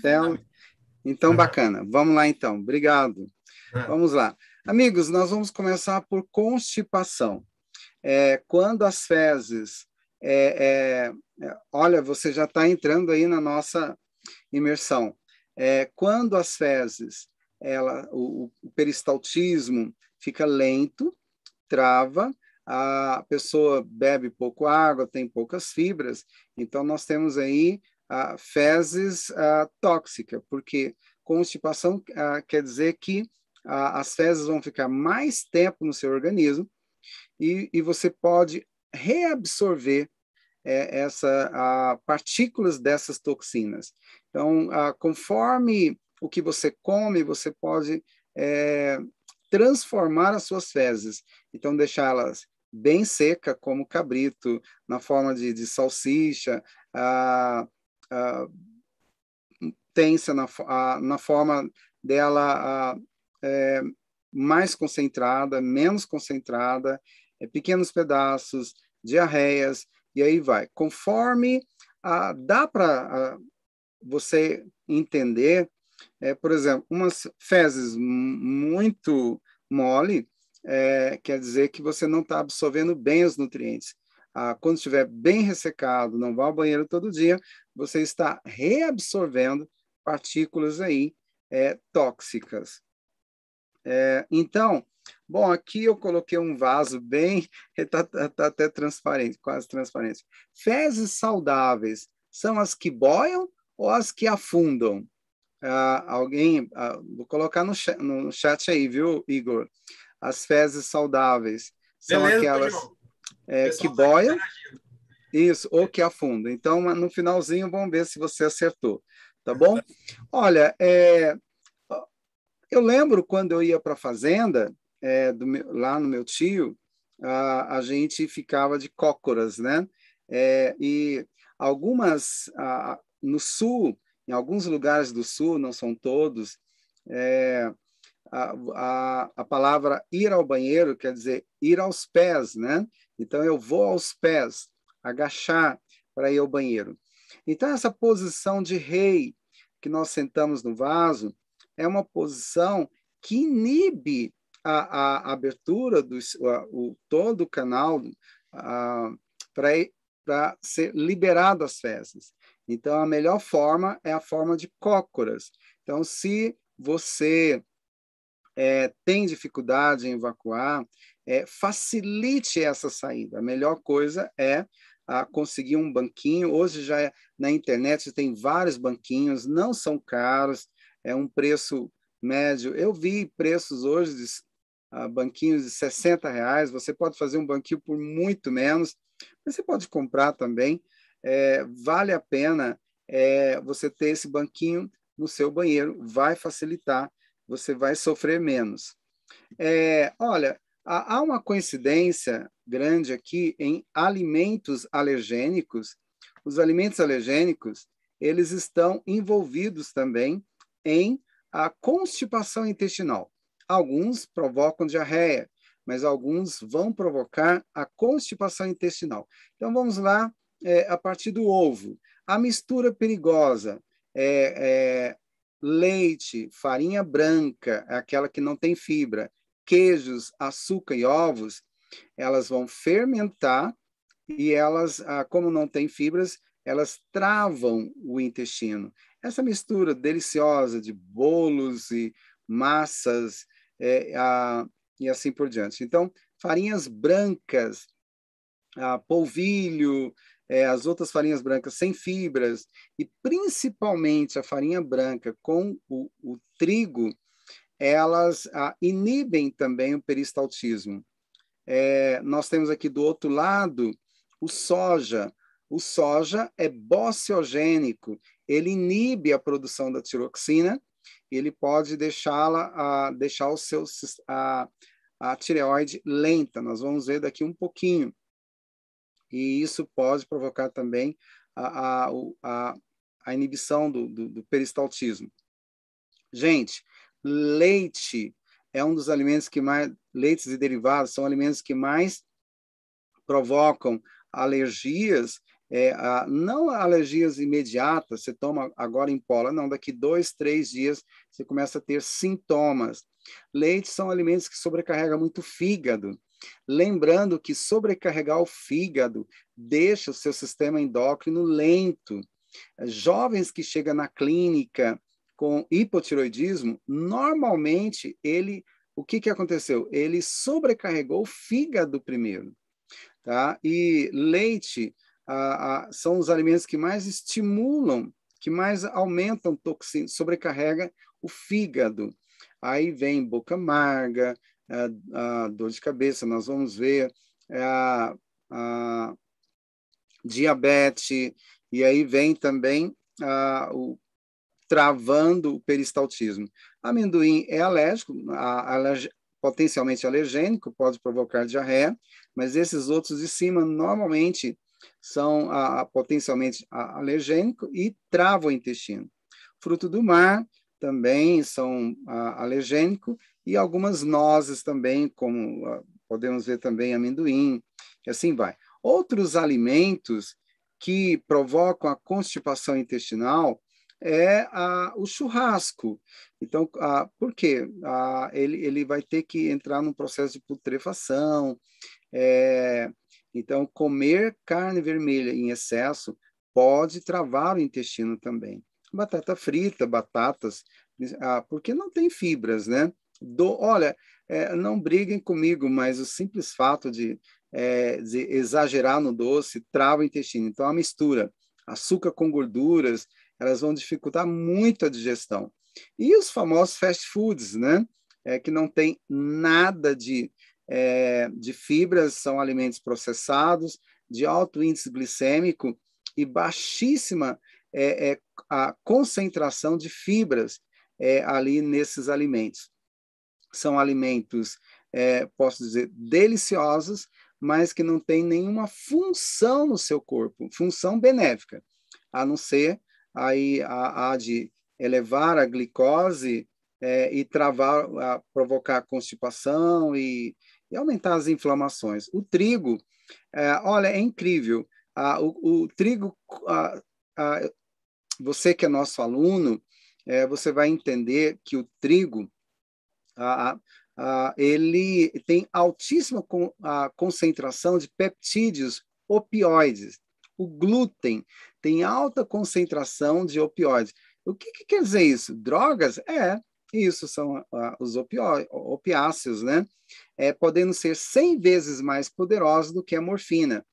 Tela. Então, bacana. Vamos lá, então. Obrigado. Vamos lá. Amigos, nós vamos começar por constipação. É, quando as fezes... É, é, é olha, você já está entrando aí na nossa imersão. É, quando as fezes, ela, o, o peristaltismo fica lento, trava, a pessoa bebe pouco água, tem poucas fibras, então nós temos aí a fezes a, tóxica, porque constipação quer dizer que as fezes vão ficar mais tempo no seu organismo e, e você pode reabsorver é, essa partículas dessas toxinas. Então, conforme o que você come, você pode é, transformar as suas fezes. Então, deixá-las bem seca, como cabrito, na forma de, de salsicha, a, tensa na, a, na forma dela a, é, mais concentrada, menos concentrada, é, pequenos pedaços, diarreias, e aí vai. Conforme a, dá para você entender, é, por exemplo, umas fezes muito mole, é, quer dizer que você não está absorvendo bem os nutrientes. Ah, quando estiver bem ressecado, não vá ao banheiro todo dia, você está reabsorvendo partículas aí é, tóxicas. É, então, bom, aqui eu coloquei um vaso bem, está tá, tá até transparente, quase transparente. Fezes saudáveis são as que boiam ou as que afundam? Ah, alguém, ah, vou colocar no chat, no chat aí, viu, Igor? As fezes saudáveis são Beleza, aquelas é, que boiam, isso, ou que afundam. Então, no finalzinho, vamos ver se você acertou, tá bom? Olha, é, eu lembro quando eu ia para a fazenda, é, meu, lá no meu tio, a, a, gente ficava de cócoras, né? É, e algumas, a, no sul, em alguns lugares do sul, não são todos, é, a, a, a, palavra ir ao banheiro quer dizer ir aos pés, né? Então eu vou aos pés, agachar para ir ao banheiro. Então essa posição de rei que nós sentamos no vaso, é uma posição que inibe a, a abertura do a, o, todo o canal para ser liberado as fezes. Então, a melhor forma é a forma de cócoras. Então, se você é, tem dificuldade em evacuar, é, facilite essa saída. A melhor coisa é a conseguir um banquinho. Hoje já é, na internet tem vários banquinhos, não são caros, é um preço médio. Eu vi preços hoje de uh, banquinhos de 60 reais. Você pode fazer um banquinho por muito menos. Você pode comprar também. É, vale a pena é, você ter esse banquinho no seu banheiro. Vai facilitar. Você vai sofrer menos. É, olha, há uma coincidência grande aqui em alimentos alergênicos. Os alimentos alergênicos, eles estão envolvidos também em a constipação intestinal. Alguns provocam diarreia, mas alguns vão provocar a constipação intestinal. Então vamos lá, é, a partir do ovo. A mistura perigosa é, é leite, farinha branca, aquela que não tem fibra, queijos, açúcar e ovos, elas vão fermentar e elas, ah, como não tem fibras, elas travam o intestino. Essa mistura deliciosa de bolos e massas é, a, e assim por diante. Então, farinhas brancas, a, polvilho, é, as outras farinhas brancas sem fibras, e principalmente a farinha branca com o, o trigo, elas a, inibem também o peristaltismo. É, nós temos aqui do outro lado o soja. O soja é bociogênico, ele inibe a produção da tiroxina, ele pode deixá-la, deixar o seu, a, a tireoide lenta. Nós vamos ver daqui um pouquinho. E isso pode provocar também a, a, a inibição do, do, do peristaltismo. Gente, leite é um dos alimentos que mais, leites e derivados são alimentos que mais provocam alergias é, a, não alergias imediatas, você toma agora em pola, não, daqui dois, três dias você começa a ter sintomas. Leite são alimentos que sobrecarregam muito o fígado. Lembrando que sobrecarregar o fígado deixa o seu sistema endócrino lento. Jovens que chegam na clínica com hipotiroidismo, normalmente ele, o que, que aconteceu? Ele sobrecarregou o fígado primeiro, tá? E leite ah, ah, são os alimentos que mais estimulam, que mais aumentam toxina, sobrecarrega o fígado. Aí vem boca amarga, a dor de cabeça, nós vamos ver é, diabetes, e aí vem também a, o travando o peristaltismo. Amendoim é alérgico, alerg, potencialmente alergênico, pode provocar diarreia, mas esses outros de cima normalmente são a, potencialmente alergênico e travam o intestino. Fruto do mar também são alergênico e algumas nozes também, como podemos ver também amendoim, e assim vai. Outros alimentos que provocam a constipação intestinal é a, o churrasco. Então, a, por quê? A, ele, ele vai ter que entrar num processo de putrefação. É, então, comer carne vermelha em excesso pode travar o intestino também. Batata frita, batatas, ah, porque não tem fibras, né? Do, olha, é, não briguem comigo, mas o simples fato de, é, de exagerar no doce trava o intestino. Então, a mistura açúcar com gorduras, elas vão dificultar muito a digestão. E os famosos fast foods, né? É, que não tem nada de, é, de fibras, são alimentos processados, de alto índice glicêmico e baixíssima é, é a concentração de fibras é, ali nesses alimentos. São alimentos, é, posso dizer, deliciosos, mas que não têm nenhuma função no seu corpo, função benéfica, a não ser aí a, a de elevar a glicose é, e travar, a, provocar constipação e, e, aumentar as inflamações. O trigo, é, olha, é incrível. o, o, trigo, você que é nosso aluno, é, você vai entender que o trigo, ele tem altíssima con, concentração de peptídeos opioides. O glúten tem alta concentração de opioides. O que, que quer dizer isso? Drogas? É, isso são uh, os opiáceos, né? É, podendo ser 100 vezes mais poderosos do que a morfina.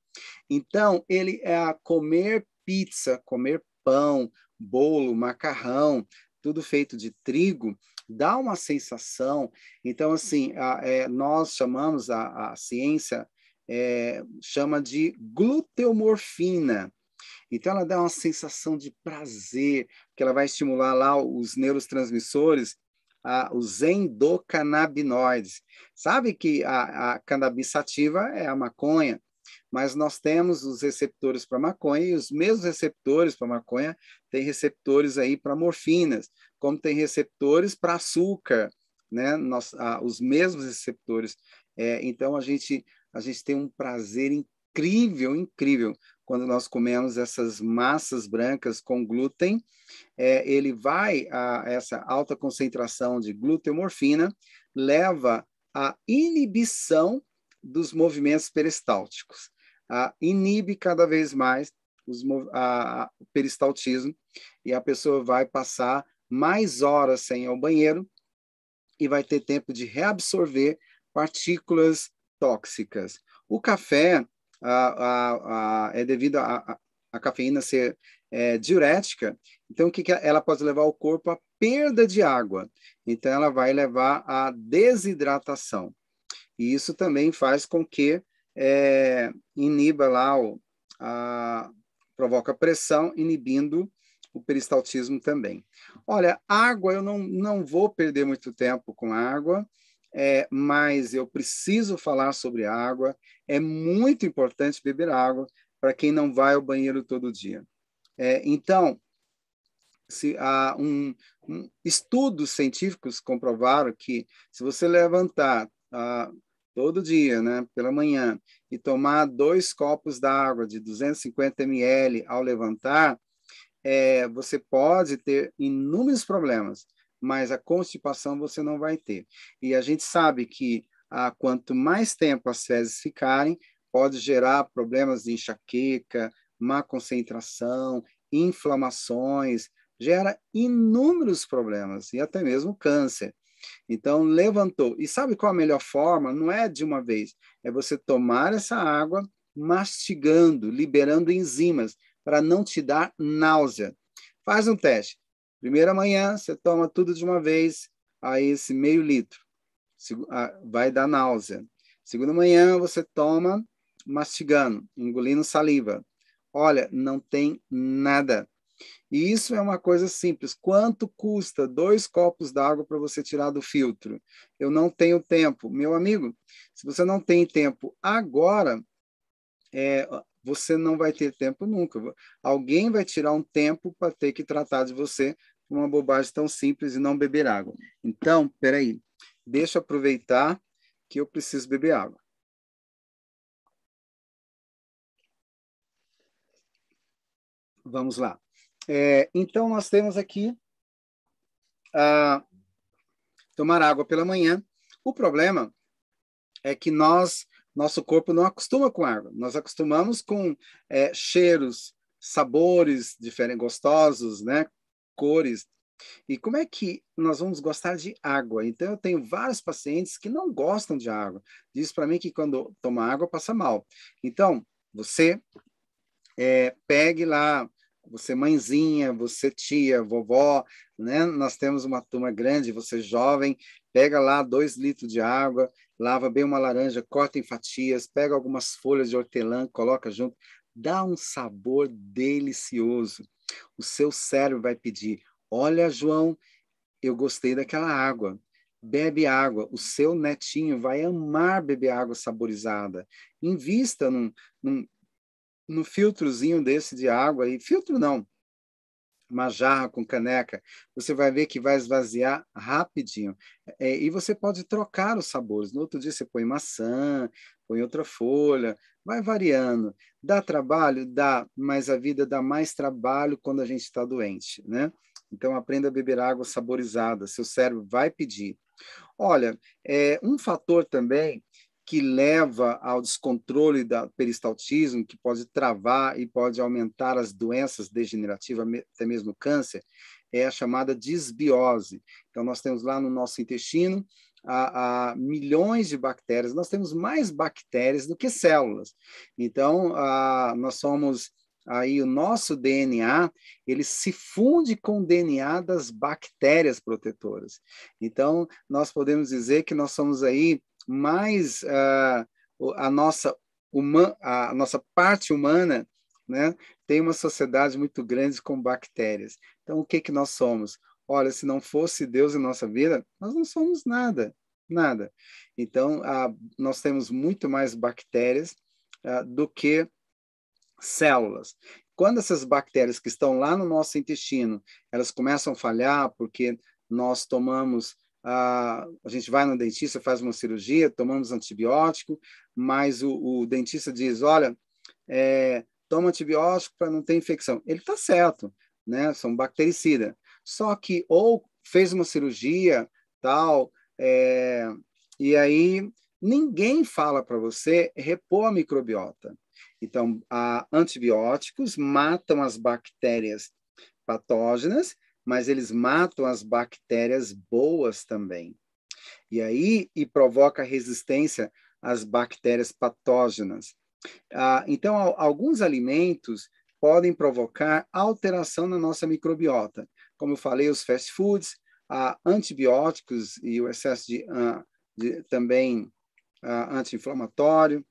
Então, ele é a comer pizza, comer pão, bolo, macarrão, tudo feito de trigo, dá uma sensação. Então, assim, a, é, nós chamamos a, a ciência é, chama de gluteomorfina. Então, ela dá uma sensação de prazer, que ela vai estimular lá os neurotransmissores, a, os endocannabinoides. Sabe que a, a cannabis sativa é a maconha, mas nós temos os receptores para maconha e os mesmos receptores para maconha têm receptores aí para morfinas, como tem receptores para açúcar, né? Nós, ah, os mesmos receptores. É, então a gente a gente tem um prazer incrível, incrível quando nós comemos essas massas brancas com glúten. É, ele vai a essa alta concentração de gluteomorfina leva à inibição dos movimentos peristálticos. A, inibe cada vez mais os, a, o peristaltismo e a pessoa vai passar mais horas sem ir ao banheiro e vai ter tempo de reabsorver partículas tóxicas. O café a, a, é devido à cafeína ser é, diurética, então o que, que ela pode levar o corpo à perda de água. Então ela vai levar à desidratação. E isso também faz com que é, iniba lá o, a, provoca pressão, inibindo o peristaltismo também. Olha, água, eu não, não vou perder muito tempo com água é, mas eu preciso falar sobre água. É muito importante beber água para quem não vai ao banheiro todo dia. É, então, se há um, um, estudos científicos comprovaram que se você levantar ah, todo dia, né, pela manhã, e tomar dois copos d'água de 250 ml ao levantar, é, você pode ter inúmeros problemas, mas a constipação você não vai ter. E a gente sabe que ah, quanto mais tempo as fezes ficarem, pode gerar problemas de enxaqueca, má concentração, inflamações, gera inúmeros problemas e até mesmo câncer. Então, levantou. E sabe qual a melhor forma? Não é de uma vez, é você tomar essa água mastigando, liberando enzimas, para não te dar náusea. Faz um teste. Primeira manhã, você toma tudo de uma vez, aí esse meio litro. Vai dar náusea. Segunda manhã, você toma mastigando, engolindo saliva. Olha, não tem nada. E isso é uma coisa simples. Quanto custa dois copos d'água para você tirar do filtro? Eu não tenho tempo. Meu amigo, se você não tem tempo agora, é, você não vai ter tempo nunca. Alguém vai tirar um tempo para ter que tratar de você uma bobagem tão simples e não beber água. Então, peraí, deixa eu aproveitar que eu preciso beber água. Vamos lá. É, então, nós temos aqui tomar água pela manhã. O problema é que nós, nosso corpo não acostuma com água. Nós acostumamos com é, cheiros, sabores diferentes, gostosos, né? Cores. E como é que nós vamos gostar de água? Então, eu tenho vários pacientes que não gostam de água. Diz para mim que quando toma água passa mal. Então, você é, pegue lá você mãezinha, você tia, vovó, né? Nós temos uma turma grande, você jovem, pega lá dois litros de água, lava bem uma laranja, corta em fatias, pega algumas folhas de hortelã, coloca junto, dá um sabor delicioso. O seu cérebro vai pedir: olha, João, eu gostei daquela água. Bebe água, o seu netinho vai amar beber água saborizada. Invista num, num, no filtrozinho desse de água, e filtro não, uma jarra com caneca, você vai ver que vai esvaziar rapidinho. É, e você pode trocar os sabores. No outro dia você põe maçã, põe outra folha, vai variando. Dá trabalho? Dá, mas a vida dá mais trabalho quando a gente está doente, né? Então aprenda a beber água saborizada, seu cérebro vai pedir. Olha, é, um fator também que leva ao descontrole do peristaltismo, que pode travar e pode aumentar as doenças degenerativas, até mesmo câncer, é a chamada disbiose. Então, nós temos lá no nosso intestino a, a milhões de bactérias, nós temos mais bactérias do que células. Então, a, nós somos aí o nosso DNA ele se funde com o DNA das bactérias protetoras. Então nós podemos dizer que nós somos aí mais uh, a nossa uma, a nossa parte humana, né, tem uma sociedade muito grande com bactérias. Então, o que que nós somos? Olha, se não fosse Deus em nossa vida, nós não somos nada, nada. Então, uh, nós temos muito mais bactérias uh, do que células. Quando essas bactérias que estão lá no nosso intestino, elas começam a falhar porque nós tomamos a, a gente vai no dentista, faz uma cirurgia, tomamos antibiótico, mas o, o dentista diz, olha, é, toma antibiótico para não ter infecção. Ele está certo, né? São bactericidas. Só que ou fez uma cirurgia, tal, é, e aí ninguém fala para você repor a microbiota. Então, antibióticos matam as bactérias patógenas mas eles matam as bactérias boas também. E aí, e provoca resistência às bactérias patógenas. Ah, então, alguns alimentos podem provocar alteração na nossa microbiota. Como eu falei, os fast foods, ah, antibióticos e o excesso de, ah, de também ah, anti-inflamatório,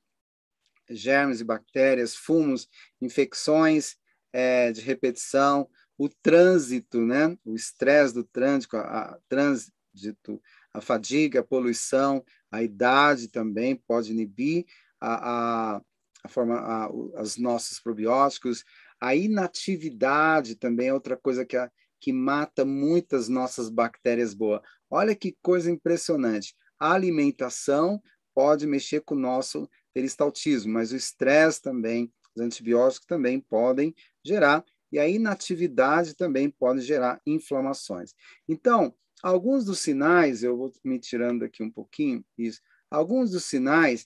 germes e bactérias, fumos, infecções é, de repetição, o trânsito, né? o estresse do trânsito, a, a, trânsito, a fadiga, a poluição, a idade também pode inibir a, a, a forma, a, os nossos probióticos, a inatividade também é outra coisa que, a, que mata muitas nossas bactérias boas. Olha que coisa impressionante. A alimentação pode mexer com o nosso peristaltismo, mas o estresse também, os antibióticos também podem gerar, e a inatividade também pode gerar inflamações. Então, alguns dos sinais, eu vou me tirando aqui um pouquinho, isso, alguns dos sinais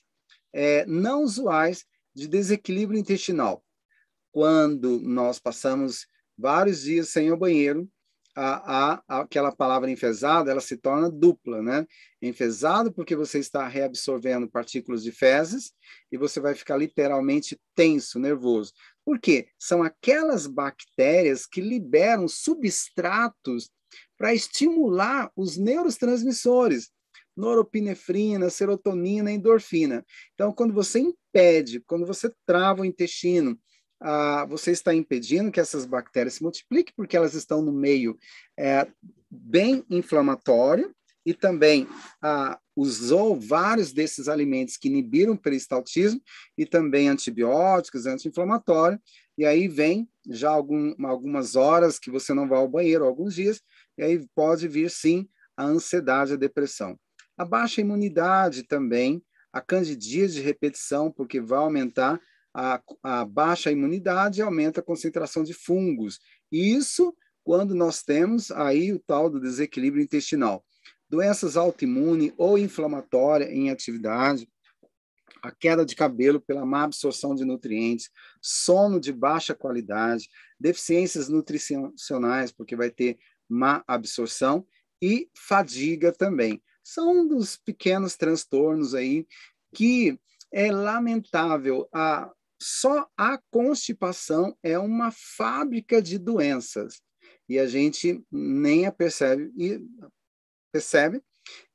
é, não usuais de desequilíbrio intestinal. Quando nós passamos vários dias sem ao banheiro, a, a, aquela palavra enfesado, ela se torna dupla, né? Enfesado porque você está reabsorvendo partículas de fezes e você vai ficar literalmente tenso, nervoso. Por quê? São aquelas bactérias que liberam substratos para estimular os neurotransmissores, noropinefrina, serotonina, endorfina. Então, quando você impede, quando você trava o intestino, ah, você está impedindo que essas bactérias se multipliquem, porque elas estão no meio é, bem inflamatório e também ah, usou vários desses alimentos que inibiram o peristaltismo e também antibióticos, anti-inflamatório, e aí vem já algum, algumas horas que você não vai ao banheiro, alguns dias, e aí pode vir sim a ansiedade, a depressão. A baixa imunidade também, a candidíase de repetição, porque vai aumentar a, a baixa imunidade aumenta a concentração de fungos. Isso quando nós temos aí o tal do desequilíbrio intestinal. Doenças autoimunes ou inflamatórias em atividade, a queda de cabelo pela má absorção de nutrientes, sono de baixa qualidade, deficiências nutricionais, porque vai ter má absorção, e fadiga também. São um dos pequenos transtornos aí que é lamentável a só a constipação é uma fábrica de doenças e a gente nem a percebe e percebe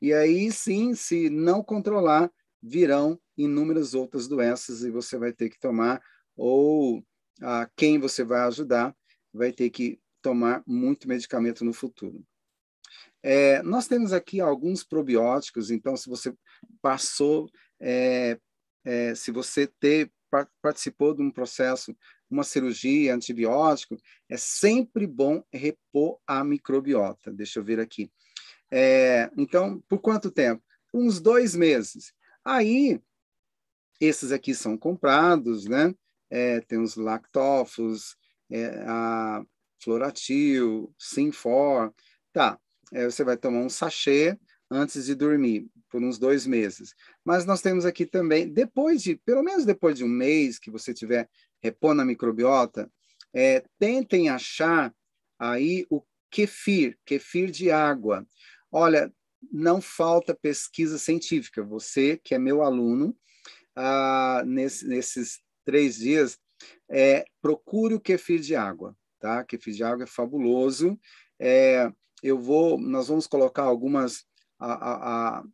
e aí sim, se não controlar, virão inúmeras outras doenças e você vai ter que tomar ou a quem você vai ajudar vai ter que tomar muito medicamento no futuro. É, nós temos aqui alguns probióticos, então se você passou, é, é, se você ter participou de um processo, uma cirurgia, antibiótico, é sempre bom repor a microbiota. Deixa eu ver aqui. É, então, por quanto tempo? Uns dois meses. Aí, esses aqui são comprados, né? É, tem os lactofos, é, a Floratil, Sinfor. Tá, é, você vai tomar um sachê antes de dormir por uns dois meses. Mas nós temos aqui também, depois de, pelo menos depois de um mês que você tiver repondo a microbiota, é, tentem achar aí o kefir, kefir de água. Olha, não falta pesquisa científica. Você, que é meu aluno, ah, nesse, nesses três dias, é, procure o kefir de água, tá? Kefir de água é fabuloso. É, eu vou, nós vamos colocar algumas a, a, a,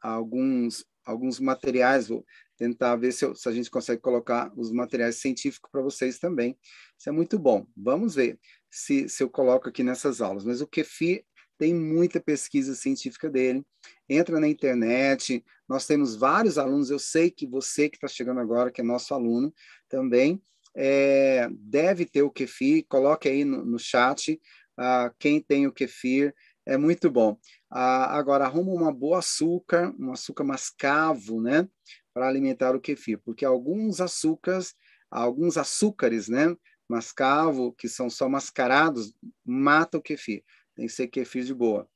alguns, alguns materiais, vou tentar ver se, eu, se a gente consegue colocar os materiais científicos para vocês também. Isso é muito bom. Vamos ver se, se eu coloco aqui nessas aulas. Mas o kefir tem muita pesquisa científica dele. Entra na internet, nós temos vários alunos, eu sei que você que está chegando agora, que é nosso aluno também, é, deve ter o kefir, coloque aí no, no chat uh, quem tem o kefir, é muito bom. Ah, agora, arruma uma boa açúcar, um açúcar mascavo, né? Para alimentar o kefir, porque alguns açúcares, alguns açúcares, né? Mascavo, que são só mascarados, mata o kefir. Tem que ser kefir de boa,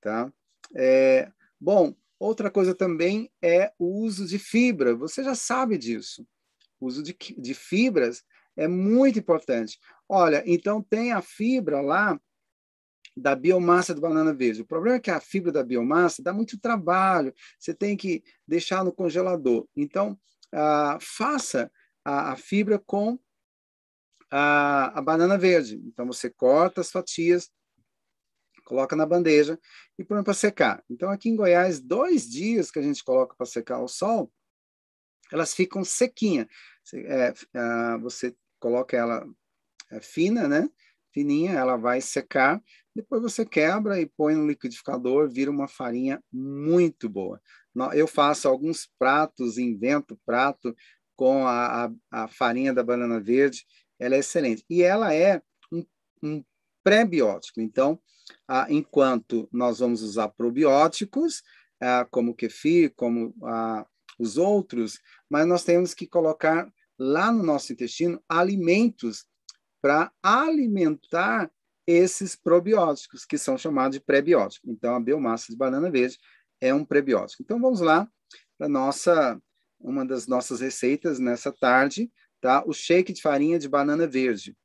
tá? É, bom, outra coisa também é o uso de fibra. Você já sabe disso. O uso de, de fibras é muito importante. Olha, então tem a fibra lá da biomassa do banana verde. O problema é que a fibra da biomassa dá muito trabalho, você tem que deixar no congelador. Então, ah, faça a, a, fibra com a, a banana verde. Então, você corta as fatias, coloca na bandeja e põe para secar. Então, aqui em Goiás, dois dias que a gente coloca para secar ao sol, elas ficam sequinhas. Você, é, é, você coloca ela é, fina, né? Fininha, ela vai secar depois você quebra e põe no liquidificador, vira uma farinha muito boa. Eu faço alguns pratos, invento prato com a, a, a farinha da banana verde, ela é excelente. E ela é um, um pré-biótico. Então, enquanto nós vamos usar probióticos, como o kefir, como ah, os outros, mas nós temos que colocar lá no nosso intestino alimentos para alimentar esses probióticos, que são chamados de prebióticos. Então, a biomassa de banana verde é um prebiótico. Então, vamos lá para nossa uma das nossas receitas nessa tarde, tá? O shake de farinha de banana verde.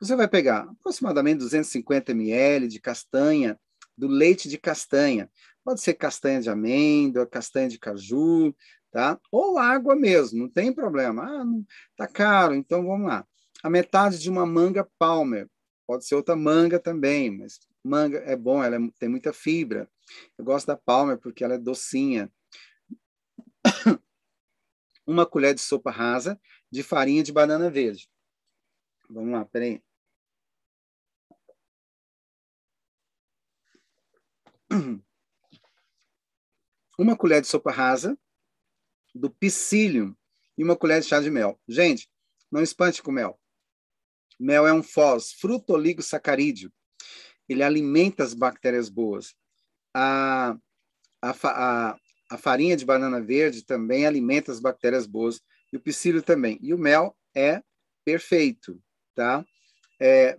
Você vai pegar aproximadamente 250 ml de castanha, do leite de castanha. Pode ser castanha de amêndoa, castanha de caju, tá? Ou água mesmo, não tem problema. Ah, tá caro, então vamos lá. A metade de uma manga palmer. Pode ser outra manga também, mas manga é bom, ela é, tem muita fibra. Eu gosto da palmer porque ela é docinha. uma colher de sopa rasa de farinha de banana verde. Vamos lá, peraí. Uma colher de sopa rasa do psyllium e uma colher de chá de mel. Gente, não espante com mel. Mel é um fós, fruto oligosacarídeo. Ele alimenta as bactérias boas. A, a, a, a farinha de banana verde também alimenta as bactérias boas. E o psyllium também. E o mel é perfeito, tá? É,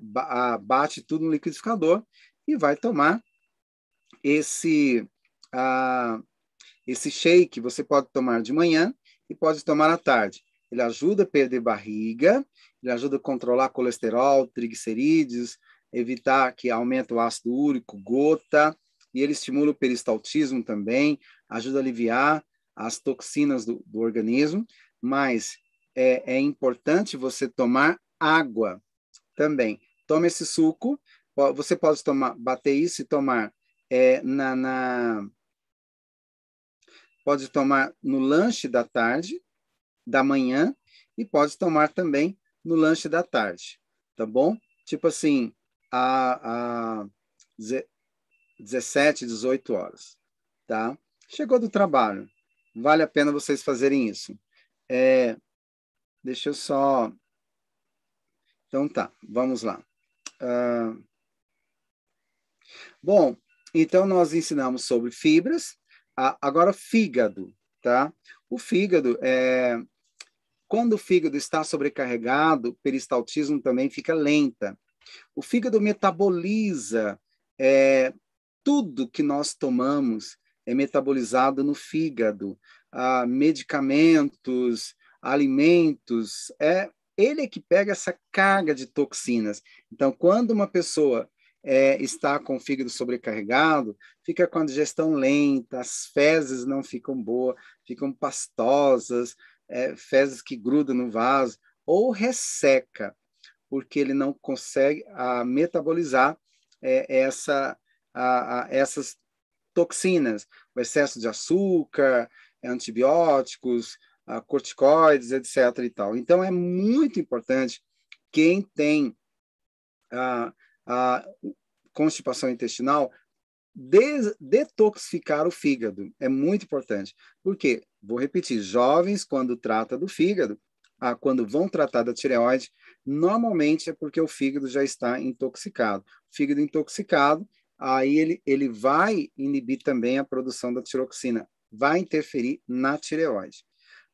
bate tudo no liquidificador e vai tomar esse, esse shake você pode tomar de manhã e pode tomar à tarde. Ele ajuda a perder barriga, ele ajuda a controlar colesterol, triglicerídeos, evitar que aumente o ácido úrico, gota, e ele estimula o peristaltismo também, ajuda a aliviar as toxinas do, do organismo, mas é, é, importante você tomar água também. Tome esse suco, você pode tomar, bater isso e tomar é, na, na, pode tomar no lanche da tarde, da manhã, e pode tomar também no lanche da tarde, tá bom? Tipo assim, a, a 17, 18 horas, tá? Chegou do trabalho, vale a pena vocês fazerem isso. É, deixa eu só. Então tá, vamos lá. Uh, bom, então, nós ensinamos sobre fibras. Agora, fígado, tá? O fígado, é... quando o fígado está sobrecarregado, peristaltismo também fica lenta. O fígado metaboliza é... tudo que nós tomamos é metabolizado no fígado. Ah, medicamentos, alimentos, é ele é que pega essa carga de toxinas. Então, quando uma pessoa é, está com o fígado sobrecarregado, fica com a digestão lenta, as fezes não ficam boas, ficam pastosas, é, fezes que grudam no vaso, ou resseca, porque ele não consegue a, metabolizar é, essa, a, a, essas toxinas, o excesso de açúcar, antibióticos, corticoides, etc. E tal. Então, é muito importante quem tem a, a constipação intestinal, des, detoxificar o fígado. É muito importante. Por quê? Vou repetir, jovens, quando trata do fígado, ah, quando vão tratar da tireoide, normalmente é porque o fígado já está intoxicado. Fígado intoxicado, aí ele, ele vai inibir também a produção da tiroxina, vai interferir na tireoide.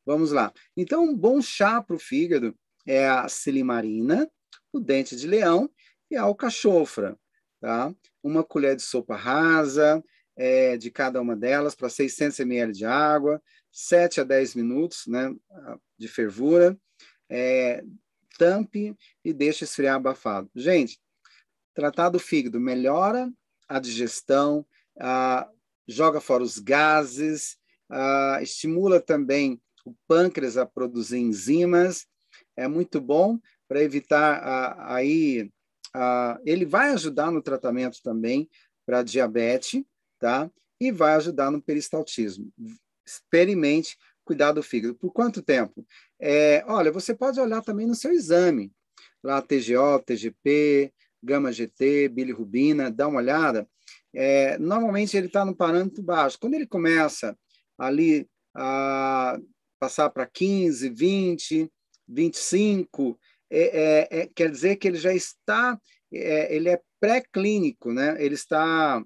Vamos lá. Então, um bom chá para o fígado é a silimarina, o dente de leão e a alcachofra, tá? Uma colher de sopa rasa é, de cada uma delas para 600 ml de água, 7 a 10 minutos né, de fervura, é, tampe e deixe esfriar abafado. Gente, tratar do fígado melhora a digestão, joga fora os gases, estimula também o pâncreas a produzir enzimas, é muito bom para evitar aí ele vai ajudar no tratamento também para diabetes, tá? E vai ajudar no peristaltismo. Experimente cuidar do fígado. Por quanto tempo? É, olha, você pode olhar também no seu exame, lá TGO, TGP, gama GT, bilirrubina, dá uma olhada. É, normalmente ele está no parâmetro baixo. Quando ele começa ali a passar para 15, 20, 25, é, é, é, quer dizer que ele já está, é, ele é pré-clínico, né? Ele está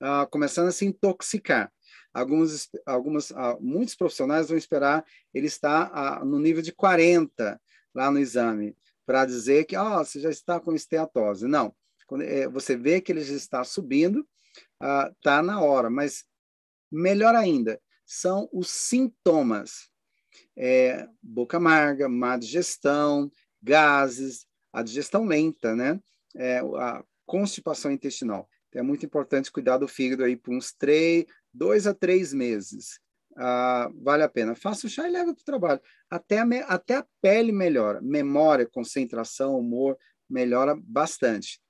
ah, começando a se intoxicar. Algumas, algumas, ah, muitos profissionais vão esperar ele estar ah, no nível de 40 lá no exame, para dizer que oh, você já está com esteatose. Não, é, você vê que ele já está subindo, está ah, na hora, mas melhor ainda, são os sintomas. É, boca amarga, má digestão, gases, a digestão lenta, né? É, a constipação intestinal. Então, é muito importante cuidar do fígado aí por uns três, dois a três meses. Ah, vale a pena. Faça o chá e leva para o trabalho. Até a, até a pele melhora. Memória, concentração, humor, melhora bastante.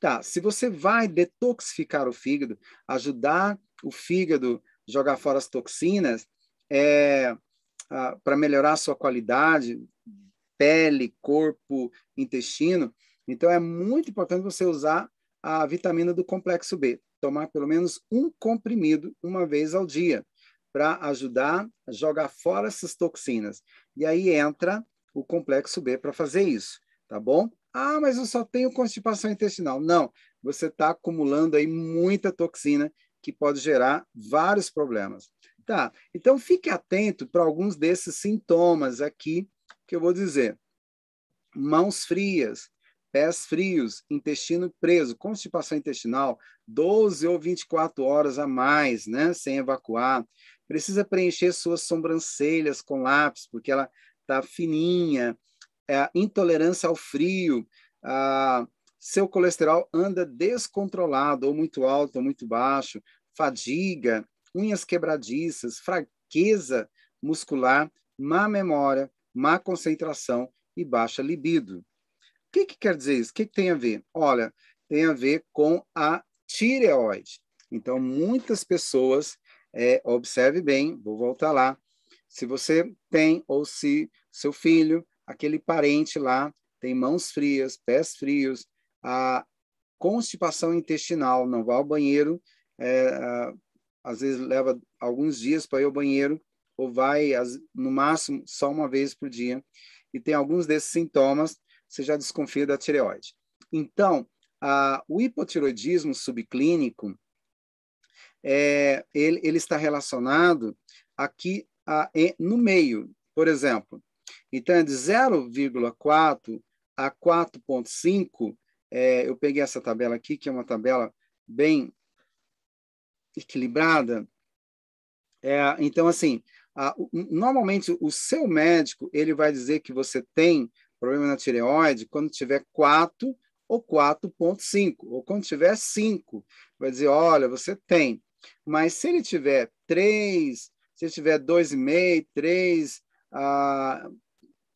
Tá, se você vai detoxificar o fígado, ajudar o fígado a jogar fora as toxinas, é, ah, para melhorar a sua qualidade, pele, corpo, intestino, então é muito importante você usar a vitamina do complexo B. Tomar pelo menos um comprimido uma vez ao dia para ajudar a jogar fora essas toxinas. E aí entra o complexo B para fazer isso, tá bom? Ah, mas eu só tenho constipação intestinal. Não, você está acumulando aí muita toxina que pode gerar vários problemas. Tá, então fique atento para alguns desses sintomas aqui que eu vou dizer. Mãos frias, pés frios, intestino preso, constipação intestinal, 12 ou 24 horas a mais, né, sem evacuar. Precisa preencher suas sobrancelhas com lápis, porque ela está fininha. É, intolerância ao frio, seu colesterol anda descontrolado, ou muito alto ou muito baixo, fadiga, unhas quebradiças, fraqueza muscular, má memória, má concentração e baixa libido. O que, que quer dizer isso? O que, que tem a ver? Olha, tem a ver com a tireoide. Então, muitas pessoas, é, observe bem, vou voltar lá. Se você tem, ou se seu filho, aquele parente lá, tem mãos frias, pés frios, a constipação intestinal, não vá ao banheiro, é, às vezes leva alguns dias para ir ao banheiro, ou vai, no máximo, só uma vez por dia, e tem alguns desses sintomas, você já desconfia da tireoide. Então, a, o hipotiroidismo subclínico, é, ele, ele, está relacionado aqui a, no meio, por exemplo. Então, é de 0,4 a 4,5, é, eu peguei essa tabela aqui, que é uma tabela bem equilibrada. É, então, assim, a, normalmente o seu médico ele vai dizer que você tem problema na tireoide quando tiver 4 ou 4,5, ou quando tiver 5, vai dizer, olha, você tem. Mas se ele tiver 3, se ele tiver 2,5, 3, uh,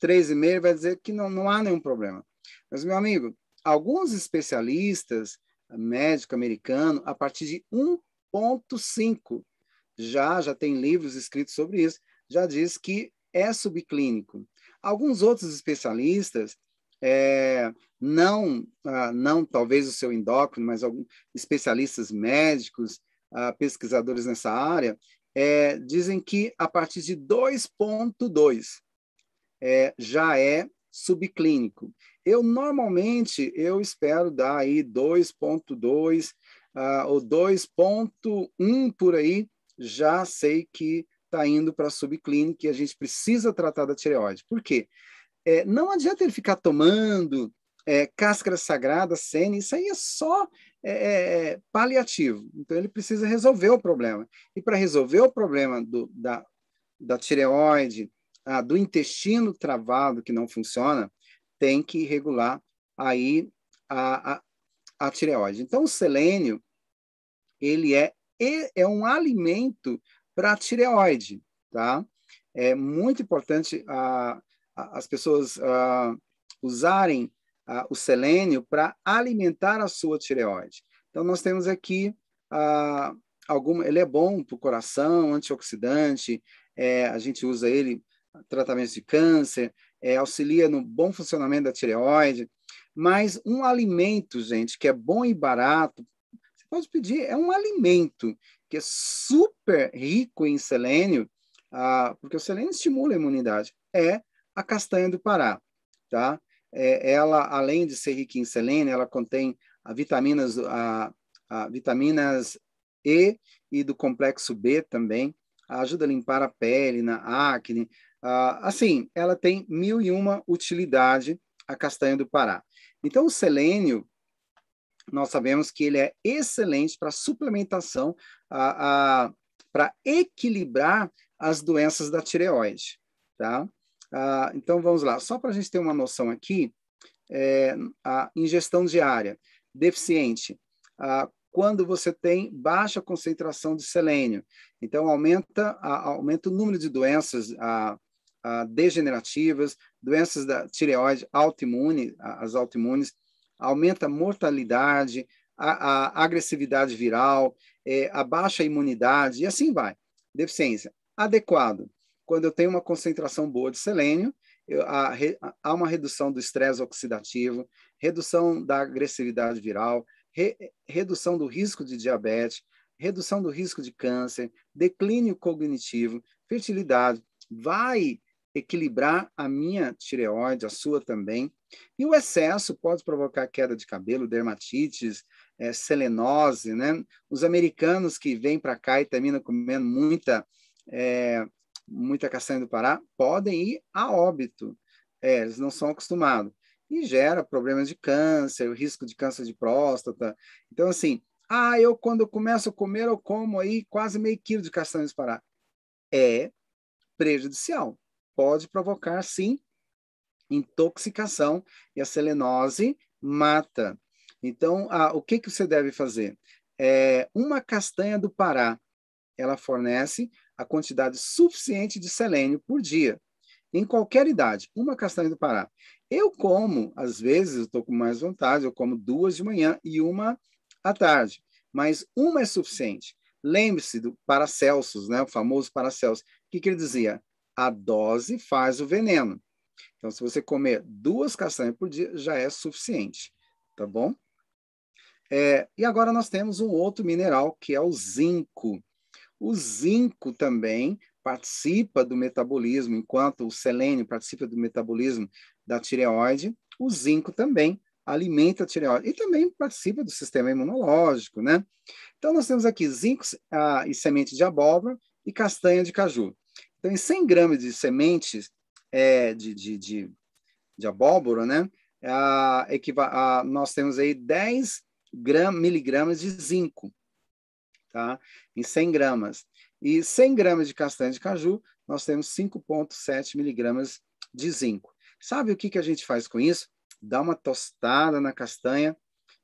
3,5, vai dizer que não, não há nenhum problema. Mas, meu amigo, alguns especialistas, médico americano, a partir de 1,5, já, já tem livros escritos sobre isso, já diz que é subclínico. Alguns outros especialistas, é, não, ah, não talvez o seu endócrino, mas alguns especialistas médicos, ah, pesquisadores nessa área, é, dizem que a partir de 2.2 é, já é subclínico. Eu normalmente eu espero dar aí 2.2 uh, ou 2.1 por aí, já sei que está indo para subclínica e a gente precisa tratar da tireoide. Por quê? É, não adianta ele ficar tomando é, cáscara sagrada, sene, isso aí é só é, é, é, paliativo. Então, ele precisa resolver o problema. E para resolver o problema do, da, da tireoide, ah, do intestino travado que não funciona, tem que regular aí a, a, a tireoide. Então, o selênio, ele é, é um alimento para a tireoide, tá? É muito importante a, a, as pessoas a, usarem a, o selênio para alimentar a sua tireoide. Então, nós temos aqui a, alguma, ele é bom para o coração, antioxidante, é, a gente usa ele tratamento de câncer, é, auxilia no bom funcionamento da tireoide, mas um alimento, gente, que é bom e barato, você pode pedir, é um alimento que é super rico em selênio, porque o selênio estimula a imunidade, é a castanha do Pará, tá? É, ela, além de ser rica em selênio, ela contém a vitaminas, a, a vitaminas E e do complexo B também, ajuda a limpar a pele, na acne. Assim, ela tem mil e uma utilidade, a castanha do Pará. Então, o selênio, nós sabemos que ele é excelente para suplementação, para equilibrar as doenças da tireoide, tá? Ah, então, vamos lá. Só para a gente ter uma noção aqui, é, a ingestão diária deficiente, quando você tem baixa concentração de selênio. Então, aumenta, aumenta o número de doenças degenerativas, doenças da tireoide autoimune, as autoimunes, aumenta a mortalidade, a, a agressividade viral, é, a baixa imunidade, e assim vai. Deficiência. Adequado. Quando eu tenho uma concentração boa de selênio, eu, a, há uma redução do estresse oxidativo, redução da agressividade viral, re, redução do risco de diabetes, redução do risco de câncer, declínio cognitivo, fertilidade, vai equilibrar a minha tireoide, a sua também. E o excesso pode provocar queda de cabelo, dermatites, é, selenose, né? Os americanos que vêm para cá e terminam comendo muita, é, muita castanha do Pará podem ir a óbito. É, eles não são acostumados e gera problemas de câncer, o risco de câncer de próstata. Então, assim, ah, eu quando começo a comer, eu como aí quase meio quilo de castanhas para É prejudicial. Pode provocar, sim, intoxicação e a selenose mata. Então, o que, que você deve fazer? É, uma castanha do Pará, ela fornece a quantidade suficiente de selênio por dia, em qualquer idade, uma castanha do Pará. Eu como, às vezes, estou com mais vontade, eu como duas de manhã e uma à tarde, mas uma é suficiente. Lembre-se do Paracelsus, né, o famoso Paracelsus. O que, que ele dizia? A dose faz o veneno. Então, se você comer duas castanhas por dia, já é suficiente, tá bom? É, e agora nós temos um outro mineral, que é o zinco. O zinco também participa do metabolismo, enquanto o selênio participa do metabolismo da tireoide, o zinco também alimenta a tireoide e também participa do sistema imunológico, né? Então, nós temos aqui zinco ah, e semente de abóbora e castanha de caju. Então, em 100 gramas de sementes é, de, de, de, de, abóbora, né? Ah, ah, nós temos aí 10 gram, miligramas de zinco, tá? Em 100 gramas. E 100 gramas de castanha de caju, nós temos 5,7 miligramas de zinco. Sabe o que, que a gente faz com isso? Dá uma tostada na castanha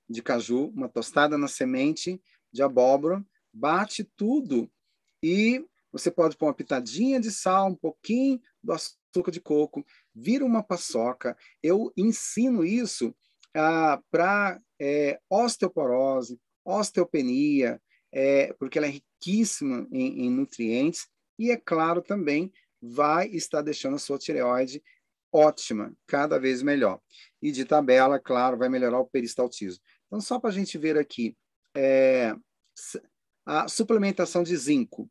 de caju, uma tostada na semente de abóbora, bate tudo e você pode pôr uma pitadinha de sal, um pouquinho do açúcar de coco, vira uma paçoca. Eu ensino isso ah, para é, osteoporose, osteopenia, é, porque ela é riquíssima em, em nutrientes e, é claro, também vai estar deixando a sua tireoide ótima, cada vez melhor. E de tabela, claro, vai melhorar o peristaltismo. Então, só para a gente ver aqui, é, a suplementação de zinco.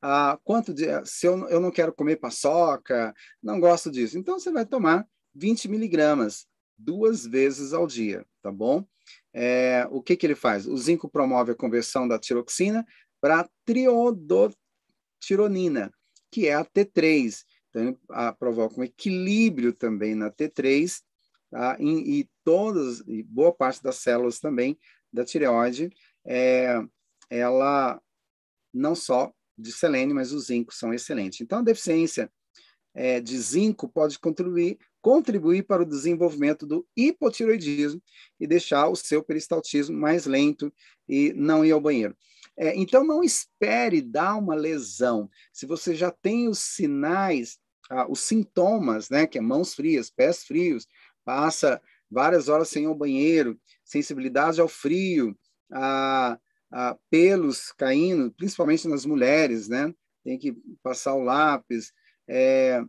Ah, quanto de, se eu, eu não quero comer paçoca, não gosto disso, então você vai tomar 20 miligramas duas vezes ao dia, tá bom? É, o que, que ele faz? O zinco promove a conversão da tiroxina para triodotironina, que é a T3, então, a, provoca um equilíbrio também na T3, tá? e, e todas, e boa parte das células também da tireoide, é, ela não só de selênio, mas os zinco são excelentes. Então, a deficiência é, de zinco pode contribuir, contribuir para o desenvolvimento do hipotiroidismo e deixar o seu peristaltismo mais lento e não ir ao banheiro. É, então, não espere dar uma lesão. Se você já tem os sinais ah, os sintomas, né, que é mãos frias, pés frios, passa várias horas sem ir ao banheiro, sensibilidade ao frio, ah, pelos caindo, principalmente nas mulheres, né, tem que passar o lápis, é,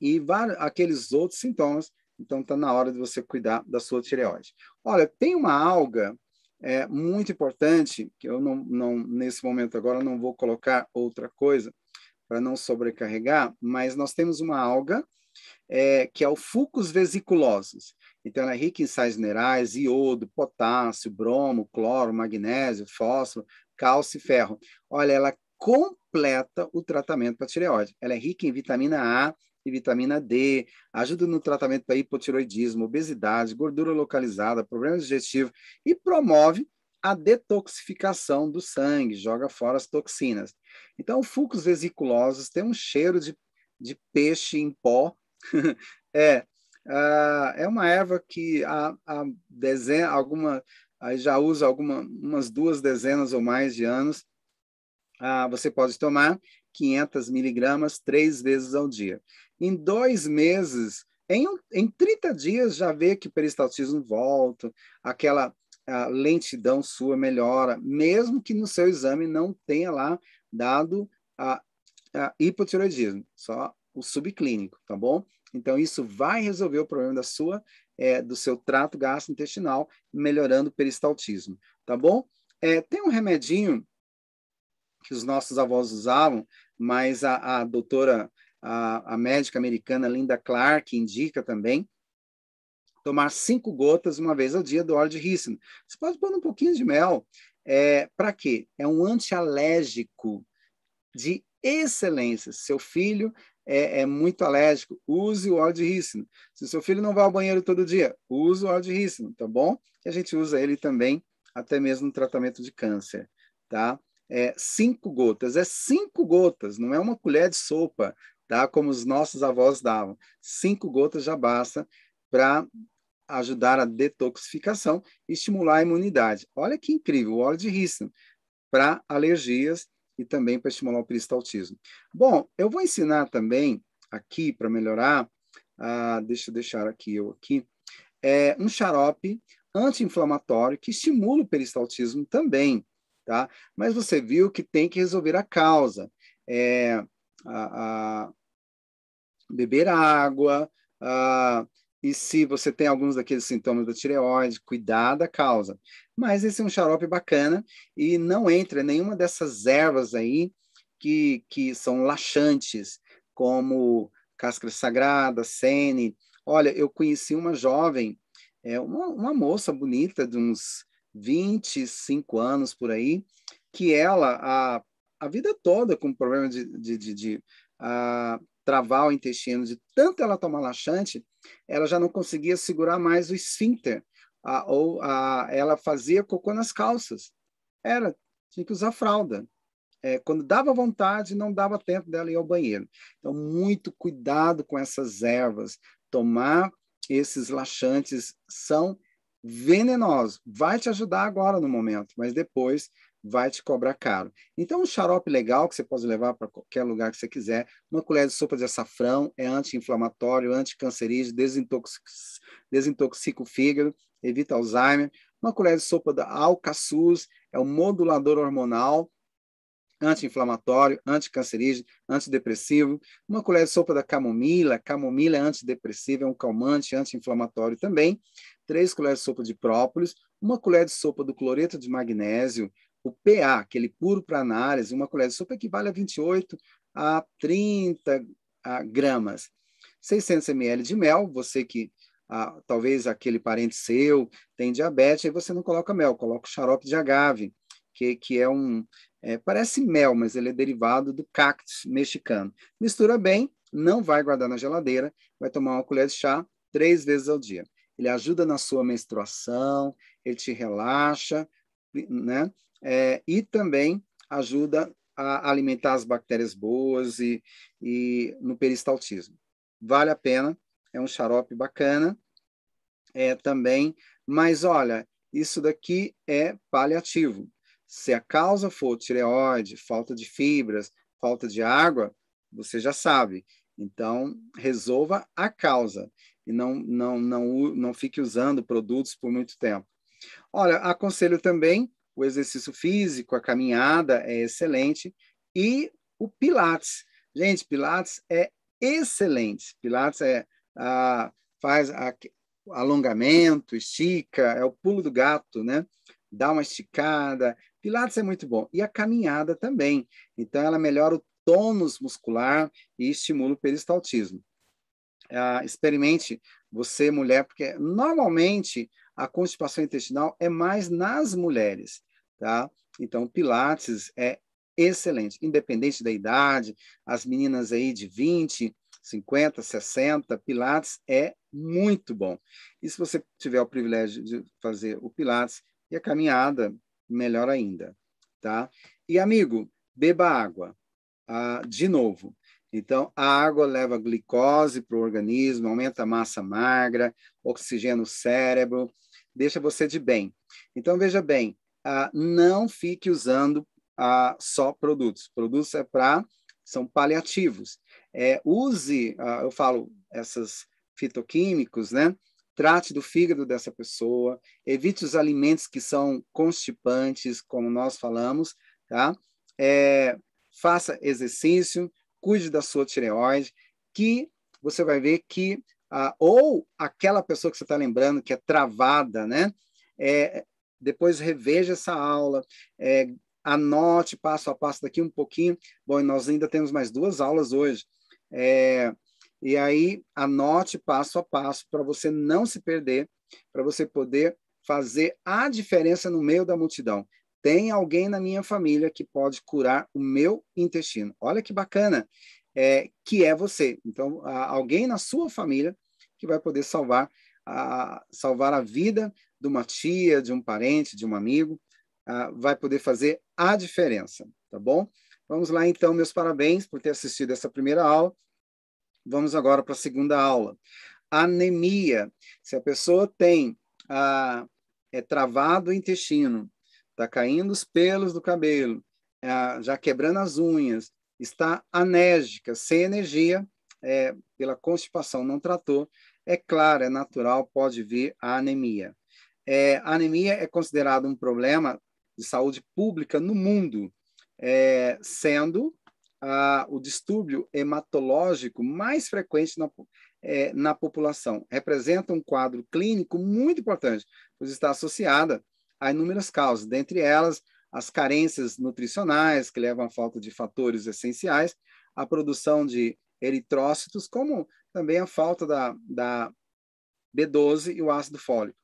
e vários, aqueles outros sintomas, então está na hora de você cuidar da sua tireoide. Olha, tem uma alga é, muito importante, que eu não, não, nesse momento agora não vou colocar outra coisa, para não sobrecarregar, mas nós temos uma alga é, que é o Fucus vesiculosus. Então, ela é rica em sais minerais, iodo, potássio, bromo, cloro, magnésio, fósforo, cálcio e ferro. Olha, ela completa o tratamento para tireoide. Ela é rica em vitamina A e vitamina D, ajuda no tratamento para hipotiroidismo, obesidade, gordura localizada, problemas digestivos e promove a detoxificação do sangue, joga fora as toxinas. Então, o Fucus vesiculosus tem um cheiro de, de peixe em pó. é, uh, é uma erva que a, a dezena, alguma, já usa alguma, umas duas dezenas ou mais de anos. Uh, você pode tomar 500 miligramas três vezes ao dia. Em dois meses, em, em 30 dias, já vê que o peristaltismo volta, aquela a lentidão sua melhora, mesmo que no seu exame não tenha lá dado a, a hipotiroidismo, só o subclínico, tá bom? Então, isso vai resolver o problema da sua, é, do seu trato gastrointestinal, melhorando o peristaltismo, tá bom? É, tem um remedinho que os nossos avós usavam, mas a, a doutora, a, a médica americana Linda Clark indica também, tomar cinco gotas uma vez ao dia do óleo de rícino. Você pode pôr um pouquinho de mel. É, Para quê? É um antialérgico de excelência. Seu filho é, é, muito alérgico, use o óleo de rícino. Se seu filho não vai ao banheiro todo dia, use o óleo de rícino, tá bom? Que a gente usa ele também até mesmo no tratamento de câncer, tá? É, cinco gotas, é cinco gotas, não é uma colher de sopa, tá? Como os nossos avós davam. Cinco gotas já basta para ajudar a detoxificação e estimular a imunidade. Olha que incrível, o óleo de rícino para alergias e também para estimular o peristaltismo. Bom, eu vou ensinar também aqui para melhorar, ah, deixa eu deixar aqui eu aqui, é um xarope anti-inflamatório que estimula o peristaltismo também, tá? Mas você viu que tem que resolver a causa. É, a, a beber água, a, e se você tem alguns daqueles sintomas da tireoide, cuidar da causa. Mas esse é um xarope bacana e não entra nenhuma dessas ervas aí que, que são laxantes, como cáscara sagrada, sene. Olha, eu conheci uma jovem, é uma, uma moça bonita de uns 25 anos por aí, que ela, a, a vida toda com problema de, de, de, de a, travar o intestino, de tanto ela tomar laxante, ela já não conseguia segurar mais o esfíncter, a, ou a, ela fazia cocô nas calças. Era, tinha que usar fralda. É, quando dava vontade, não dava tempo dela ir ao banheiro. Então, muito cuidado com essas ervas. Tomar esses laxantes são venenosos. Vai te ajudar agora no momento, mas depois vai te cobrar caro. Então, um xarope legal que você pode levar para qualquer lugar que você quiser, uma colher de sopa de açafrão, é anti-inflamatório, anticancerígeno, desintoxica, desintoxica o fígado, evita Alzheimer. Uma colher de sopa da alcaçuz, é um modulador hormonal, anti-inflamatório, anticancerígeno, antidepressivo. Uma colher de sopa da camomila, camomila é antidepressiva, é um calmante, anti-inflamatório também. Três colheres de sopa de própolis, uma colher de sopa do cloreto de magnésio, o PA, aquele puro para análise, uma colher de sopa equivale a 28 a 30 a, gramas. 600 ml de mel, você que talvez aquele parente seu tem diabetes, aí você não coloca mel, coloca xarope de agave, que, que é um, é, parece mel, mas ele é derivado do cactus mexicano. Mistura bem, não vai guardar na geladeira, vai tomar uma colher de chá três vezes ao dia. Ele ajuda na sua menstruação, ele te relaxa, né? é, e também ajuda a alimentar as bactérias boas e, e no peristaltismo. Vale a pena, é um xarope bacana é, também, mas olha, isso daqui é paliativo. Se a causa for tireoide, falta de fibras, falta de água, você já sabe. Então, resolva a causa e não, não, não, não fique usando produtos por muito tempo. Olha, aconselho também o exercício físico, a caminhada é excelente e o Pilates. Gente, Pilates é excelente. Pilates é ah, faz a, alongamento, estica, é o pulo do gato, né? Dá uma esticada. Pilates é muito bom. E a caminhada também. Então, ela melhora o tônus muscular e estimula o peristaltismo. uh, experimente você, mulher, porque normalmente a constipação intestinal é mais nas mulheres, tá? Então, Pilates é excelente, independente da idade, as meninas aí de 20, 50, 60, Pilates é muito bom. E se você tiver o privilégio de fazer o Pilates e a caminhada, melhor ainda, tá? E amigo, beba água. Ah, de novo, então, a água leva glicose para o organismo, aumenta a massa magra, oxigena o cérebro, deixa você de bem. Então, veja bem, uh, não fique usando uh, só produtos. Produtos é para são paliativos. É, use, uh, eu falo, esses fitoquímicos, né? Trate do fígado dessa pessoa, evite os alimentos que são constipantes, como nós falamos, tá? É, faça exercício, cuide da sua tireoide, que você vai ver que, ah, ou aquela pessoa que você está lembrando que é travada, né? É, depois reveja essa aula, é, anote passo a passo daqui um pouquinho. Bom, nós ainda temos mais duas aulas hoje. É, e aí, anote passo a passo para você não se perder, para você poder fazer a diferença no meio da multidão. Tem alguém na minha família que pode curar o meu intestino. Olha que bacana, é, que é você. Então, alguém na sua família que vai poder salvar a, salvar a vida de uma tia, de um parente, de um amigo, a, vai poder fazer a diferença, tá bom? Vamos lá, então, meus parabéns por ter assistido essa primeira aula. Vamos agora para a segunda aula. Anemia. Se a pessoa tem a, é travado o intestino, está caindo os pelos do cabelo, é, já quebrando as unhas, está anérgica, sem energia, é, pela constipação, não tratou, é claro, é natural, pode vir a anemia. É, a anemia é considerada um problema de saúde pública no mundo, é, sendo ah, o distúrbio hematológico mais frequente na, é, na população. Representa um quadro clínico muito importante, pois está associada há inúmeras causas, dentre elas as carências nutricionais, que levam à falta de fatores essenciais, a produção de eritrócitos, como também a falta da, da B12 e o ácido fólico.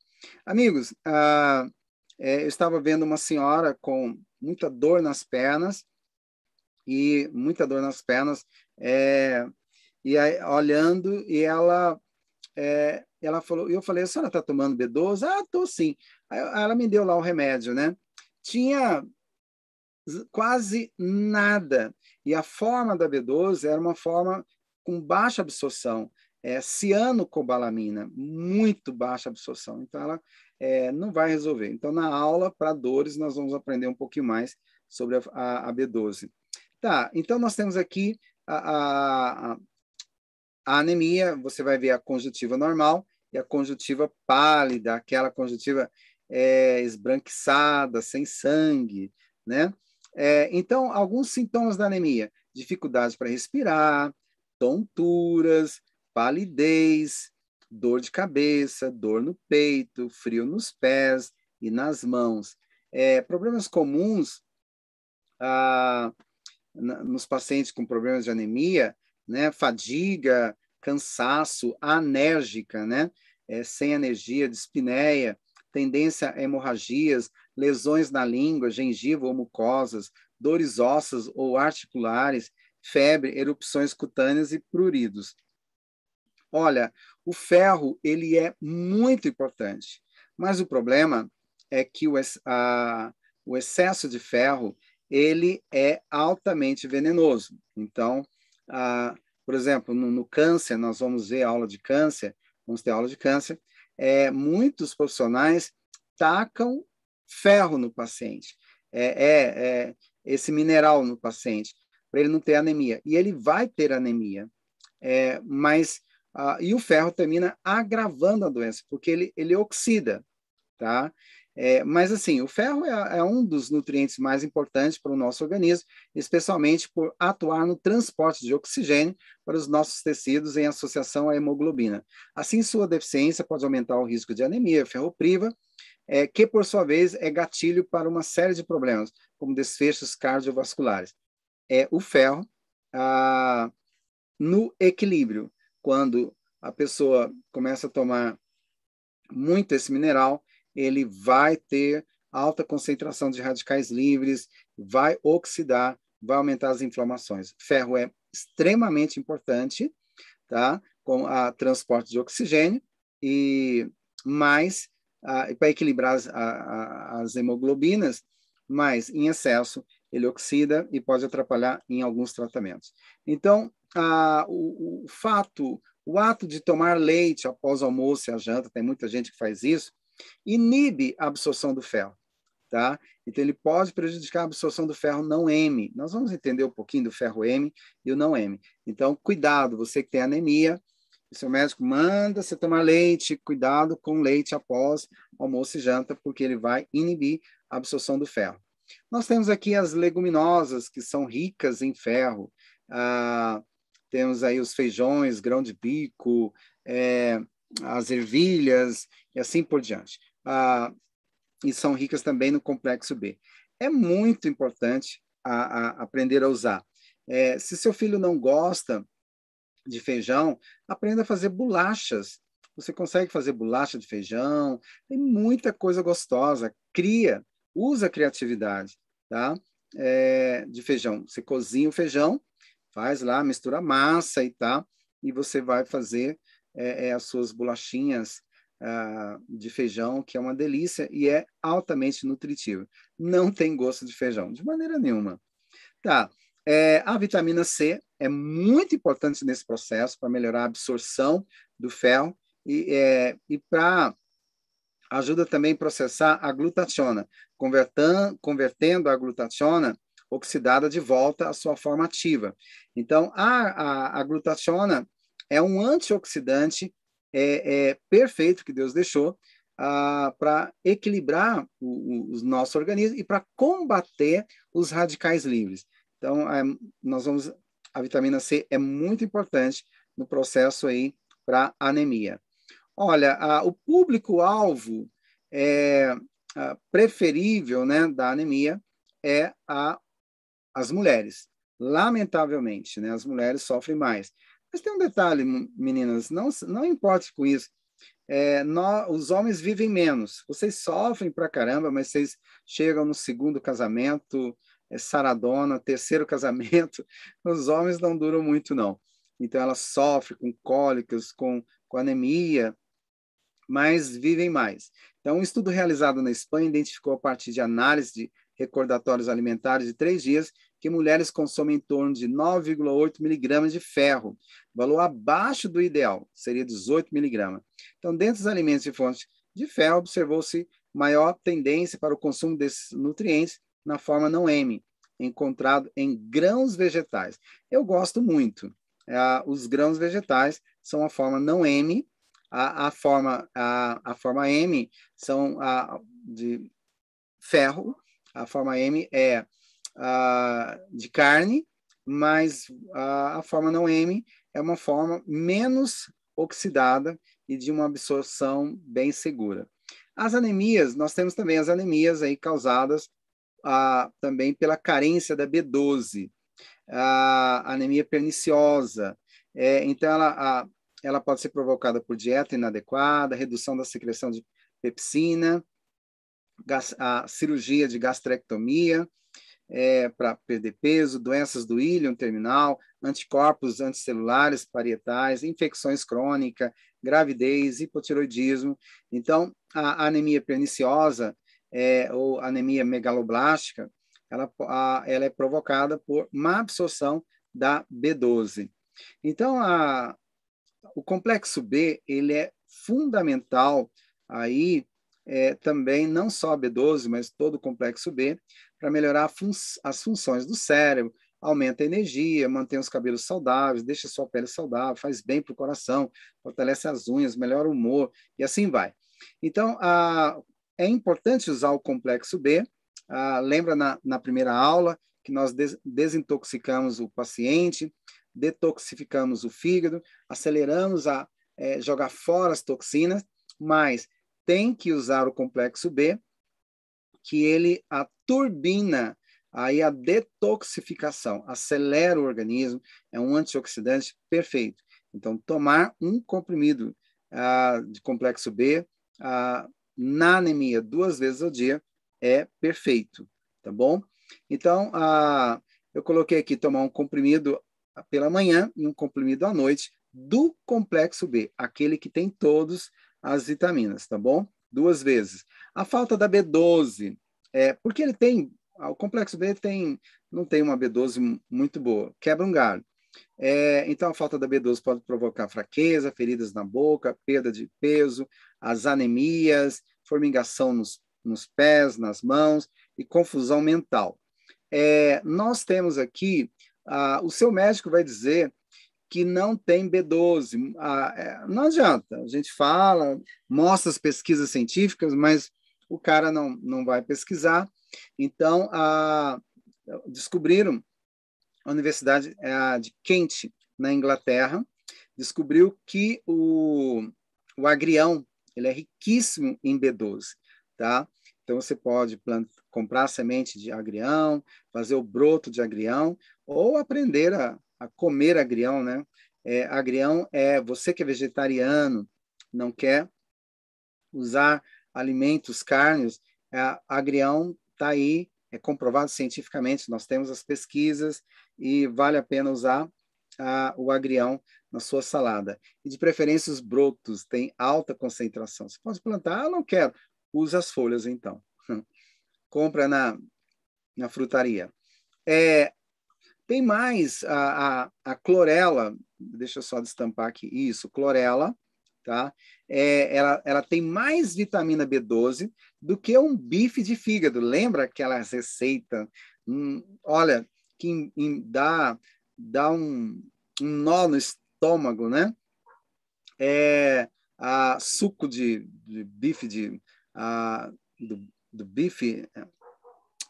Amigos, ah, é, eu estava vendo uma senhora com muita dor nas pernas, e muita dor nas pernas, é, e aí, olhando, e ela é, ela falou, eu falei, a senhora está tomando B12? Ah, estou sim. Aí ela me deu lá o remédio, né? Tinha quase nada. E a forma da B12 era uma forma com baixa absorção, é, cianocobalamina, muito baixa absorção. Então, ela é, não vai resolver. Então, na aula para dores, nós vamos aprender um pouquinho mais sobre a, a, a B12. Tá, então nós temos aqui a, a, a anemia, você vai ver a conjuntiva normal e a conjuntiva pálida, aquela conjuntiva é, esbranquiçada, sem sangue, né? É, então, alguns sintomas da anemia: dificuldade para respirar, tonturas, palidez, dor de cabeça, dor no peito, frio nos pés e nas mãos. É, problemas comuns ah, nos pacientes com problemas de anemia né? Fadiga, cansaço, anérgica, né? É, sem energia, dispneia, tendência a hemorragias, lesões na língua, gengiva ou mucosas, dores ósseas ou articulares, febre, erupções cutâneas e pruridos. Olha, o ferro ele é muito importante, mas o problema é que o, a, o excesso de ferro ele é altamente venenoso. Então, ah, por exemplo, no, no, câncer, nós vamos ver aula de câncer, vamos ter aula de câncer, é, muitos profissionais tacam ferro no paciente, é, é, é esse mineral no paciente, para ele não ter anemia. E ele vai ter anemia, é, mas ah, e o ferro termina agravando a doença, porque ele, ele oxida, tá? É, mas, assim, o ferro é, é, um dos nutrientes mais importantes para o nosso organismo, especialmente por atuar no transporte de oxigênio para os nossos tecidos em associação à hemoglobina. Assim, sua deficiência pode aumentar o risco de anemia ferropriva, é, que, por sua vez, é gatilho para uma série de problemas, como desfechos cardiovasculares. É o ferro ah, no equilíbrio, quando a pessoa começa a tomar muito esse mineral, ele vai ter alta concentração de radicais livres, vai oxidar, vai aumentar as inflamações. Ferro é extremamente importante, tá? Com a transporte de oxigênio e mais para equilibrar as, a, as hemoglobinas, mas em excesso ele oxida e pode atrapalhar em alguns tratamentos. Então, o, o, fato, o ato de tomar leite após o almoço e a janta, tem muita gente que faz isso, inibe a absorção do ferro. Tá? Então, ele pode prejudicar a absorção do ferro não M. Nós vamos entender um pouquinho do ferro M e o não M. Então, cuidado, você que tem anemia, seu médico manda você tomar leite, cuidado com leite após almoço e janta, porque ele vai inibir a absorção do ferro. Nós temos aqui as leguminosas, que são ricas em ferro. Ah, temos aí os feijões, grão de bico, é, as ervilhas e assim por diante. Ah, e são ricas também no complexo B. É muito importante a, a aprender a usar. É, se seu filho não gosta de feijão, aprenda a fazer bolachas. Você consegue fazer bolacha de feijão, tem muita coisa gostosa. Cria, usa a criatividade, tá? É, de feijão. Você cozinha o feijão, faz lá, mistura massa e tal, e você vai fazer é, é, as suas bolachinhas uh, de feijão, que é uma delícia e é altamente nutritivo. Não tem gosto de feijão, de maneira nenhuma. Tá. É, a vitamina C é muito importante nesse processo para melhorar a absorção do ferro e, é, e para ajuda também a processar a glutationa, convertendo a glutationa oxidada de volta à sua forma ativa. Então, a, a, a glutationa é um antioxidante é, é perfeito que Deus deixou ah, para equilibrar o, o, o, nosso organismo e para combater os radicais livres. Então, é, nós vamos a vitamina C é muito importante no processo aí para anemia. Olha, o público-alvo é, preferível né, da anemia é a, as mulheres. Lamentavelmente, né, as mulheres sofrem mais. Mas tem um detalhe, meninas, não, não importe com isso. É, nós, os homens vivem menos. Vocês sofrem pra caramba, mas vocês chegam no segundo casamento, é, saradona, terceiro casamento. Os homens não duram muito, não. Então, elas sofrem com cólicas, com, com anemia, mas vivem mais. Então, um estudo realizado na Espanha identificou, a partir de análise de recordatórios alimentares de três dias, que mulheres consomem em torno de 9,8 miligramas de ferro, valor abaixo do ideal, seria 18 miligramas. Então, dentro dos alimentos de fonte de ferro, observou-se maior tendência para o consumo desses nutrientes na forma não M, encontrado em grãos vegetais. Eu gosto muito. É, os grãos vegetais são a forma não M, a, a forma, a, a forma M são a, de ferro, a forma M é de carne, mas uh, a forma não M é uma forma menos oxidada e de uma absorção bem segura. As anemias, nós temos também as anemias aí causadas também pela carência da B12, a anemia perniciosa. É, então, ela, a, ela pode ser provocada por dieta inadequada, redução da secreção de pepsina, gas, a cirurgia de gastrectomia, é, para perder peso, doenças do íleon terminal, anticorpos anticelulares parietais, infecções crônicas, gravidez, hipotiroidismo. Então, a anemia perniciosa é, ou anemia megaloblástica, ela, a, ela é provocada por má absorção da B12. Então, a, o complexo B ele é fundamental aí é, também não só a B12, mas todo o complexo B, para melhorar fun as funções do cérebro, aumenta a energia, mantém os cabelos saudáveis, deixa sua pele saudável, faz bem para o coração, fortalece as unhas, melhora o humor e assim vai. Então, a, é importante usar o complexo B. A, lembra na, na, primeira aula que nós des desintoxicamos o paciente, detoxificamos o fígado, aceleramos a é, jogar fora as toxinas, mas tem que usar o complexo B que ele a turbina aí a detoxificação, acelera o organismo, é um antioxidante perfeito. Então, tomar um comprimido ah, de complexo B ah, na anemia duas vezes ao dia é perfeito, tá bom? Então, ah, eu coloquei aqui tomar um comprimido pela manhã e um comprimido à noite do complexo B, aquele que tem todas as vitaminas, tá bom? Duas vezes. A falta da B12, é, porque ele tem, o complexo B tem, não tem uma B12 muito boa, quebra um galho. É, então, a falta da B12 pode provocar fraqueza, feridas na boca, perda de peso, as anemias, formigação nos, nos pés, nas mãos e confusão mental. É, nós temos aqui, ah, o seu médico vai dizer que não tem B12. Ah, é, não adianta, a gente fala, mostra as pesquisas científicas, mas o cara não, não vai pesquisar. Então, ah, descobriram, a Universidade é, de Kent, na Inglaterra, descobriu que o, o agrião ele é riquíssimo em B12, tá? Então, você pode comprar semente de agrião, fazer o broto de agrião, ou aprender a, a comer agrião, né? É, agrião é você que é vegetariano, não quer usar alimentos carnes, é, agrião está aí, é comprovado cientificamente, nós temos as pesquisas e vale a pena usar o agrião na sua salada. E de preferência os brotos têm alta concentração. Você pode plantar, ah, não quero, use as folhas então. Compra na, na frutaria. É, tem mais a, a, a, clorela, deixa eu só destampar aqui, isso, clorela, tá? É, ela, ela tem mais vitamina B12 do que um bife de fígado. Lembra aquela receita? Hum, olha, que em, dá, dá um, um nó no estômago, né? É, a suco de, de bife de, a, do, do bife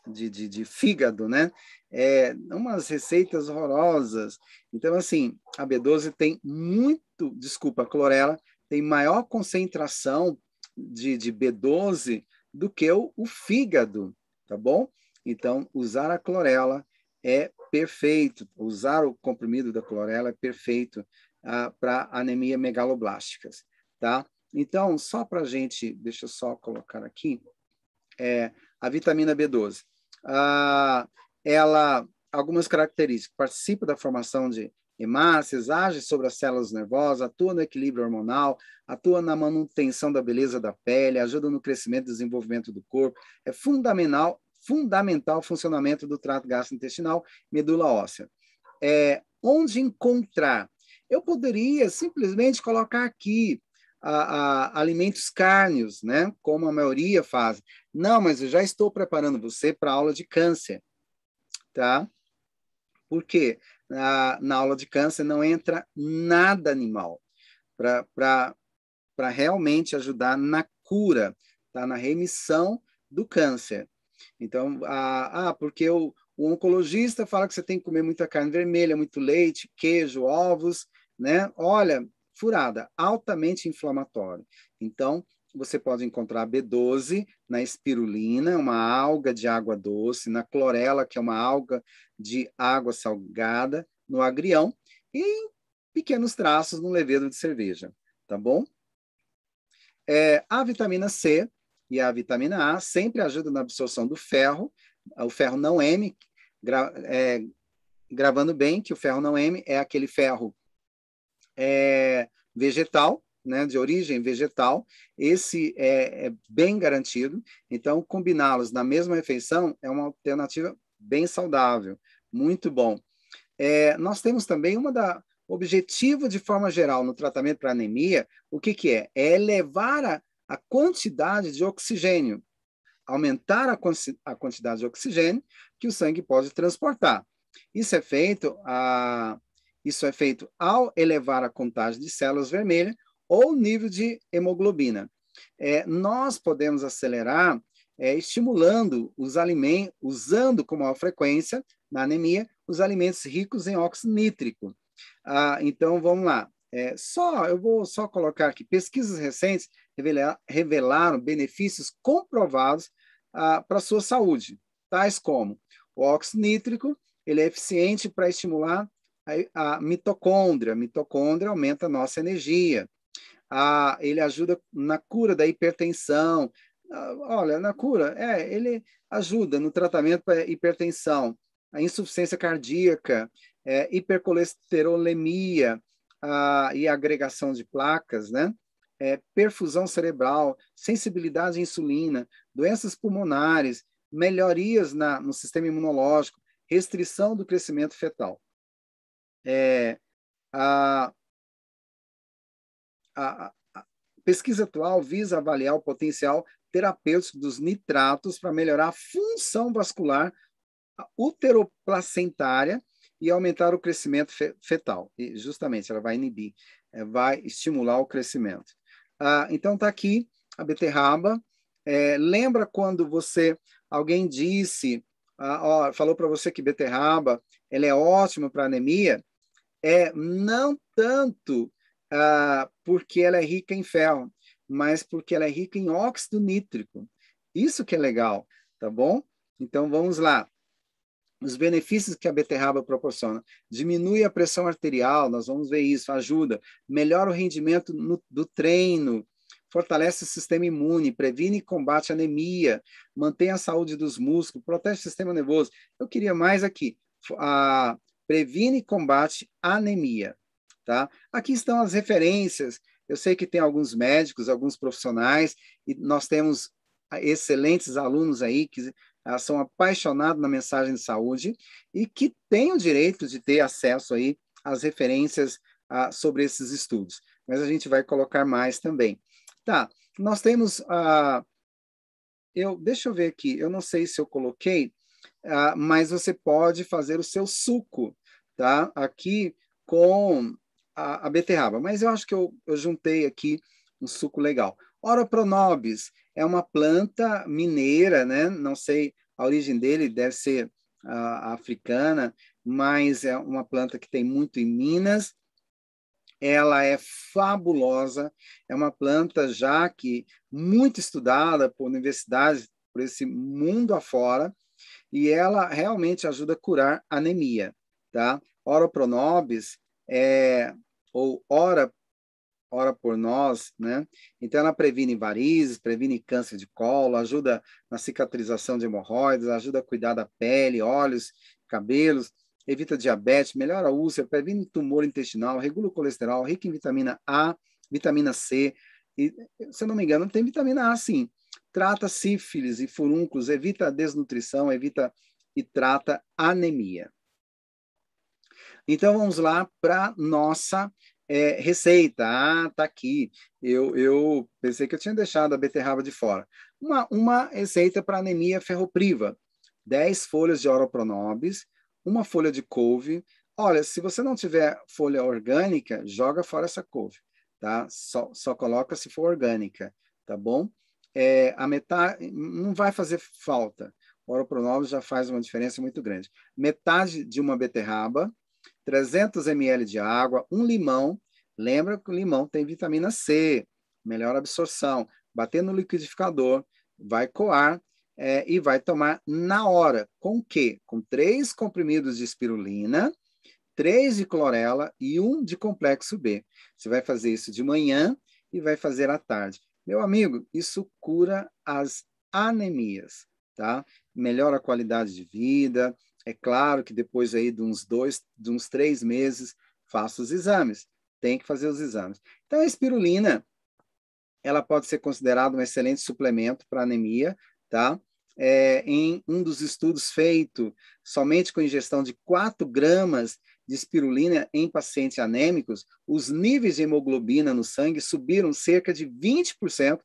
de, de, de, fígado, né? É, umas receitas horrorosas. Então, assim, a B12 tem muito, desculpa, a clorela tem maior concentração de, de B12 do que o, o fígado, tá bom? Então, usar a clorela é perfeito. Usar o comprimido da clorela é perfeito ah, para anemia megaloblásticas, tá? Então, só para a gente, deixa eu só colocar aqui, é, a vitamina B12. Ah, ela, algumas características, participa da formação de hemácias, age sobre as células nervosas, atua no equilíbrio hormonal, atua na manutenção da beleza da pele, ajuda no crescimento e desenvolvimento do corpo, é fundamental, fundamental o funcionamento do trato gastrointestinal, medula óssea. É, onde encontrar? Eu poderia simplesmente colocar aqui a, a, alimentos cárneos, né? Como a maioria faz. Não, mas eu já estou preparando você para aula de câncer, tá? Por quê? Na, na aula de câncer não entra nada animal para realmente ajudar na cura, tá? Na remissão do câncer. Então, ah, ah porque o, o oncologista fala que você tem que comer muita carne vermelha, muito leite, queijo, ovos, né? Olha, furada, altamente inflamatório. Então, você pode encontrar B12 na espirulina, uma alga de água doce, na clorela, que é uma alga de água salgada, no agrião, e em pequenos traços no levedo de cerveja, tá bom? É, a vitamina C e a vitamina A sempre ajudam na absorção do ferro, o ferro não M, gra, é, gravando bem que o ferro não M é aquele ferro é, vegetal, né, de origem vegetal, esse é, é bem garantido. Então, combiná-los na mesma refeição é uma alternativa bem saudável, muito bom. É, nós temos também uma da objetivo de forma geral no tratamento para anemia, o que, que é? É elevar a, a quantidade de oxigênio, aumentar a, a quantidade de oxigênio que o sangue pode transportar. Isso é feito a, isso é feito ao elevar a contagem de células vermelhas ou o nível de hemoglobina. É, nós podemos acelerar é, estimulando os alimentos, usando com maior frequência, na anemia, os alimentos ricos em óxido nítrico. Ah, então, vamos lá. É, só, eu vou só colocar aqui, pesquisas recentes revelar, revelaram benefícios comprovados ah, para a sua saúde, tais como o óxido nítrico, ele é eficiente para estimular a, mitocôndria. A mitocôndria aumenta a nossa energia. A, ele ajuda na cura da hipertensão. Ah, olha, na cura, é, ele ajuda no tratamento para hipertensão, a insuficiência cardíaca, é, hipercolesterolemia a, e agregação de placas, né? É, perfusão cerebral, sensibilidade à insulina, doenças pulmonares, melhorias na, no sistema imunológico, restrição do crescimento fetal. É, a, a, a, pesquisa atual visa avaliar o potencial terapêutico dos nitratos para melhorar a função vascular uteroplacentária e aumentar o crescimento fetal. E justamente ela vai inibir, é, vai estimular o crescimento. Ah, então está aqui a beterraba. É, lembra quando você alguém disse, ah, ó, falou para você que beterraba ela é ótima para anemia? É não tanto ah, porque ela é rica em ferro, mas porque ela é rica em óxido nítrico. Isso que é legal, tá bom? Então vamos lá os benefícios que a beterraba proporciona. Diminui a pressão arterial, nós vamos ver isso, ajuda. Melhora o rendimento no, do treino, fortalece o sistema imune, previne e combate anemia, mantém a saúde dos músculos, protege o sistema nervoso. Eu queria mais aqui, previne e combate a anemia. Tá? Aqui estão as referências. Eu sei que tem alguns médicos, alguns profissionais, e nós temos excelentes alunos aí que elas são apaixonadas na mensagem de saúde e que têm o direito de ter acesso aí às referências ah, sobre esses estudos. Mas a gente vai colocar mais também. Tá, nós temos a. Ah, eu, deixa eu ver aqui, eu não sei se eu coloquei, ah, mas você pode fazer o seu suco, tá? Aqui com a, a beterraba. Mas eu acho que eu, eu juntei aqui um suco legal. Ora pronobis é uma planta mineira, né? Não sei a origem dele, deve ser uh, africana, mas é uma planta que tem muito em Minas. Ela é fabulosa, é uma planta já que muito estudada por universidades por esse mundo afora, e ela realmente ajuda a curar anemia, tá? Ora pronobis é ou ora ora por nós, né? Então ela previne varizes, previne câncer de colo, ajuda na cicatrização de hemorroidas, ajuda a cuidar da pele, olhos, cabelos, evita diabetes, melhora a úlcera, previne tumor intestinal, regula o colesterol, rica em vitamina A, vitamina C, e, se eu não me engano, tem vitamina A sim. Trata sífilis e furúnculos, evita a desnutrição, evita e trata anemia. Então vamos lá para nossa é, receita, ah, tá aqui. Eu, eu pensei que eu tinha deixado a beterraba de fora. Uma, uma receita para anemia ferropriva: 10 folhas de oropronobis, uma folha de couve. Olha, se você não tiver folha orgânica, joga fora essa couve, tá? Só, só coloca se for orgânica, tá bom? É, a metade não vai fazer falta. O oropronobis já faz uma diferença muito grande. Metade de uma beterraba, 300 ml de água, um limão. Lembra que o limão tem vitamina C, melhor absorção. Bater no liquidificador, vai coar é, e vai tomar na hora. Com o quê? Com três comprimidos de espirulina, três de clorela e um de complexo B. Você vai fazer isso de manhã e vai fazer à tarde. Meu amigo, isso cura as anemias, tá? Melhora a qualidade de vida, é claro que depois aí de uns dois, de uns três meses, faça os exames. Tem que fazer os exames. Então, a espirulina, ela pode ser considerada um excelente suplemento para anemia, tá? É, em um dos estudos feito somente com ingestão de 4 gramas de espirulina em pacientes anêmicos, os níveis de hemoglobina no sangue subiram cerca de 20%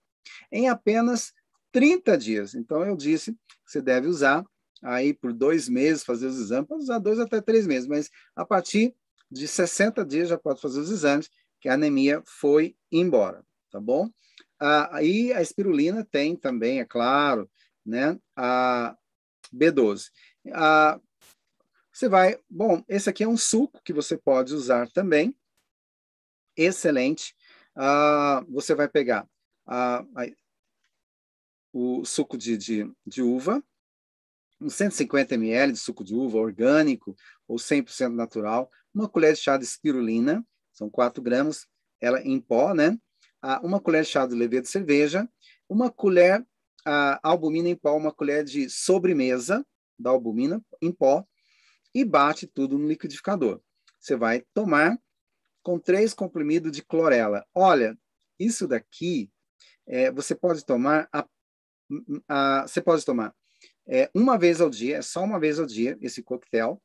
em apenas 30 dias. Então, eu disse que você deve usar aí por dois meses fazer os exames, pode usar dois até três meses, mas a partir de 60 dias já pode fazer os exames, que a anemia foi embora, tá bom? Ah, aí a espirulina tem também, é claro, né, a B12. Ah, você vai, bom, esse aqui é um suco que você pode usar também, excelente. Ah, você vai pegar ah, o suco de, de, de uva, uns 150 ml de suco de uva orgânico ou 100% natural, uma colher de chá de espirulina, são 4 gramas, ela em pó, né? Ah, uma colher de chá de levedura de cerveja, uma colher a albumina em pó, uma colher de sobremesa da albumina em pó, e bate tudo no liquidificador. Você vai tomar com três comprimidos de clorela. Olha, isso daqui é, você pode tomar a, a, você pode tomar é, uma vez ao dia, é só uma vez ao dia esse coquetel,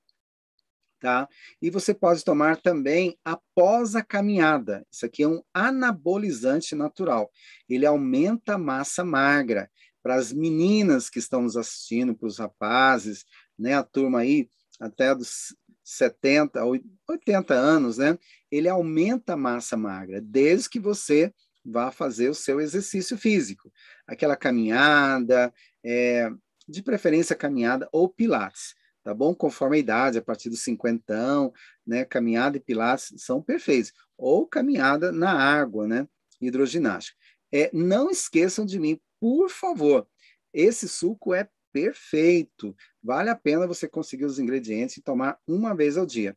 tá? E você pode tomar também após a caminhada. Isso aqui é um anabolizante natural. Ele aumenta a massa magra. Para as meninas que estão nos assistindo, para os rapazes, né, a turma aí até dos 70, 80 anos, né? Ele aumenta a massa magra, desde que você vá fazer o seu exercício físico. Aquela caminhada, é, de preferência caminhada ou pilates, tá bom? Conforme a idade, a partir dos cinquentão, né? Caminhada e pilates são perfeitos. Ou caminhada na água, né? Hidroginástica. É, não esqueçam de mim, por favor. Esse suco é perfeito. Vale a pena você conseguir os ingredientes e tomar uma vez ao dia.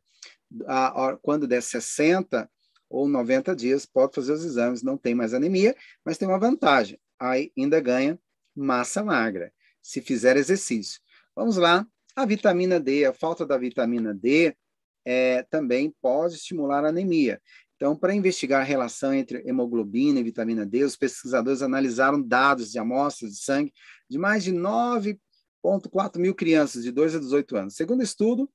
Quando der 60 ou 90 dias, pode fazer os exames, não tem mais anemia, mas tem uma vantagem. Aí ainda ganha massa magra, se fizer exercício. Vamos lá. A vitamina D, a falta da vitamina D é, também pode estimular a anemia. Então, para investigar a relação entre hemoglobina e vitamina D, os pesquisadores analisaram dados de amostras de sangue de mais de 9,4 mil crianças de 2 a 18 anos. Segundo estudo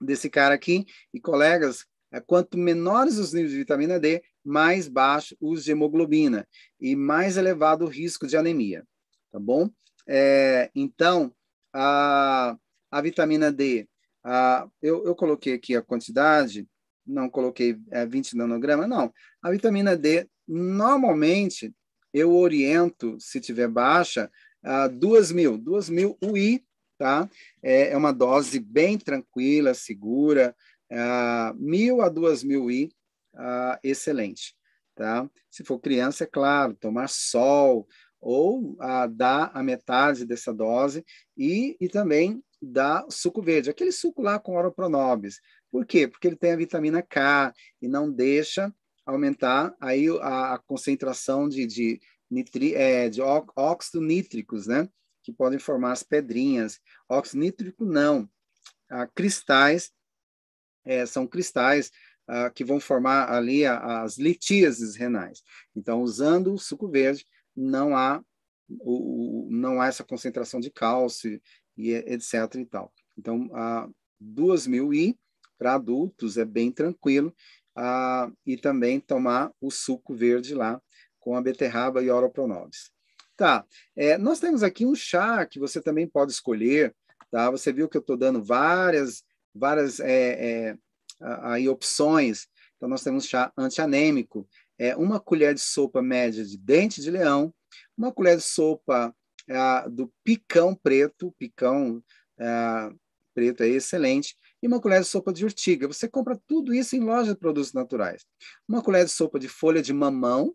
desse cara aqui e colegas, é, quanto menores os níveis de vitamina D, mais baixo os de hemoglobina e mais elevado o risco de anemia, tá bom? É, então, a, a vitamina D, a, eu, eu coloquei aqui a quantidade, não coloquei é, 20 nanogramas, não. A vitamina D, normalmente, eu oriento, se tiver baixa, a 2 mil, 2 mil UI, tá? É, é uma dose bem tranquila, segura, uh, mil a duas mil I, uh, excelente. Tá? Se for criança, é claro, tomar sol ou uh, dar a metade dessa dose e, e também dar suco verde, aquele suco lá com oropronobis. Por quê? Porque ele tem a vitamina K e não deixa aumentar aí a, a concentração de, de, nitri, é, de óxido nítricos, né? Que podem formar as pedrinhas. Óxido nítrico não, ah, cristais é, são cristais ah, que vão formar ali a, as litíases renais. Então, usando o suco verde, não há, o, não há essa concentração de cálcio e etc. e tal. Então, a 2.000 I para adultos é bem tranquilo. Ah, e também tomar o suco verde lá com a beterraba e oropronobis. Tá, é, nós temos aqui um chá que você também pode escolher, tá? Você viu que eu estou dando várias várias é, é, aí opções. Então, nós temos chá antianêmico, é, uma colher de sopa média de dente de leão, uma colher de sopa é, do picão preto, picão é, preto é excelente, e uma colher de sopa de urtiga. Você compra tudo isso em loja de produtos naturais. Uma colher de sopa de folha de mamão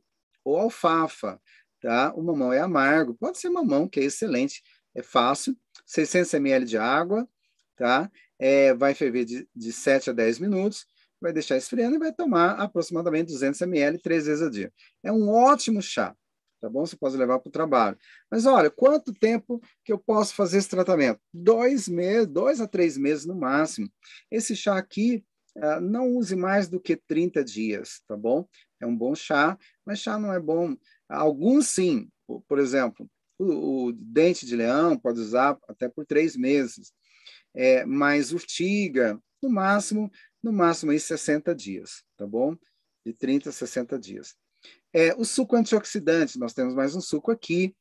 ou alfafa, tá? O mamão é amargo, pode ser mamão, que é excelente, é fácil. 600 ml de água, tá? é, vai ferver de, de 7 a 10 minutos, vai deixar esfriando e vai tomar aproximadamente 200 ml três vezes ao dia. É um ótimo chá, tá bom? Você pode levar para o trabalho. Mas olha, quanto tempo que eu posso fazer esse tratamento? Dois meses, dois a três meses no máximo. Esse chá aqui, uh, não use mais do que 30 dias, tá bom? É um bom chá, mas chá não é bom. Alguns sim, por exemplo, o, o dente de leão pode usar até por três meses é, mais urtiga, no máximo, no máximo aí 60 dias, tá bom? De 30 a 60 dias. É, o suco antioxidante, nós temos mais um suco aqui,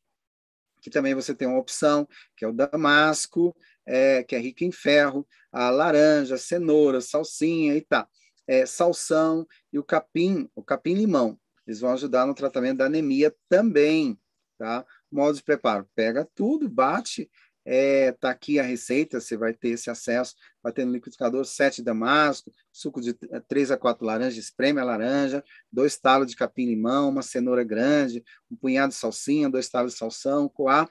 que também você tem uma opção, que é o damasco, é, que é rico em ferro, a laranja, cenoura, salsinha e tá. É, salsão e o capim, o capim-limão. Eles vão ajudar no tratamento da anemia também, tá? Modo de preparo, pega tudo, bate é, tá aqui a receita, você vai ter esse acesso, vai ter no liquidificador sete damasco, suco de três a quatro laranjas, espreme a laranja, dois talos de capim-limão, uma cenoura grande, um punhado de salsinha, dois talos de salsão, coar.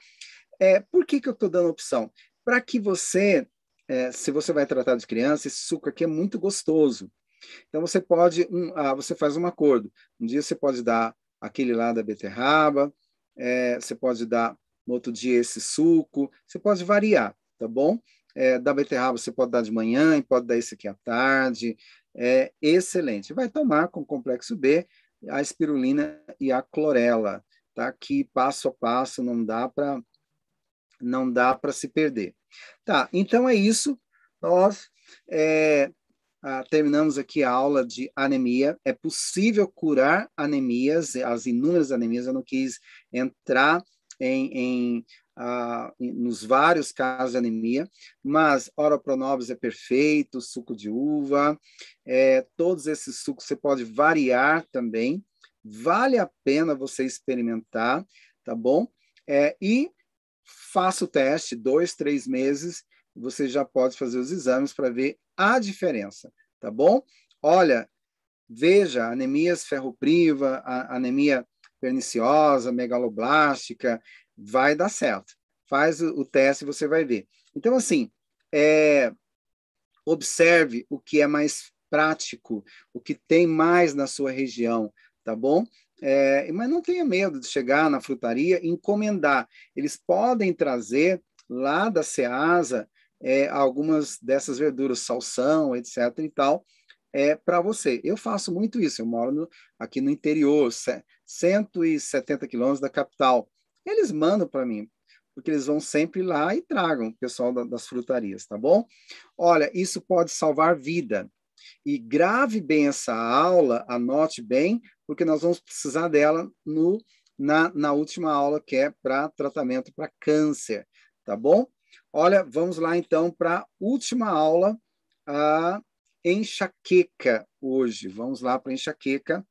É, por que, que eu estou dando opção? Para que você é, se você vai tratar de criança, esse suco aqui é muito gostoso. Então você pode, um, ah, você faz um acordo. Um dia você pode dar aquele lá da beterraba, é, você pode dar no outro dia esse suco, você pode variar, tá bom? É, da beterraba você pode dar de manhã e pode dar esse aqui à tarde. É excelente. Vai tomar com complexo B a espirulina e a clorela, tá? Que passo a passo não dá para não dá para se perder. Tá, então é isso. Nós é, ah, terminamos aqui a aula de anemia. É possível curar anemias, as inúmeras anemias. Eu não quis entrar em, em ah, nos vários casos de anemia, mas oropronobis é perfeito, suco de uva, é, todos esses sucos você pode variar também. Vale a pena você experimentar, tá bom? É, e faça o teste, dois, três meses, você já pode fazer os exames para ver a diferença, tá bom? Olha, veja, anemias ferropriva, anemia perniciosa, megaloblástica, vai dar certo. Faz o, o teste e você vai ver. Então, assim, é, observe o que é mais prático, o que tem mais na sua região, tá bom? É, mas não tenha medo de chegar na frutaria e encomendar. Eles podem trazer lá da Ceasa é, algumas dessas verduras, salsão, etc. e tal, é, para você. Eu faço muito isso. Eu moro no, aqui no interior, 170 quilômetros da capital. Eles mandam para mim, porque eles vão sempre lá e tragam o pessoal da, das frutarias, tá bom? Olha, isso pode salvar vida. E grave bem essa aula, anote bem, porque nós vamos precisar dela no, na, na última aula, que é para tratamento para câncer, tá bom? Olha, vamos lá então para a última aula, a enxaqueca hoje. Vamos lá para a enxaqueca.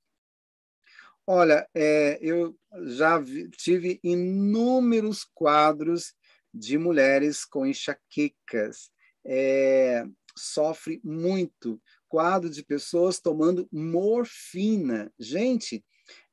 Olha, é, eu já vi, tive inúmeros quadros de mulheres com enxaquecas. É, sofre muito quadro de pessoas tomando morfina. Gente,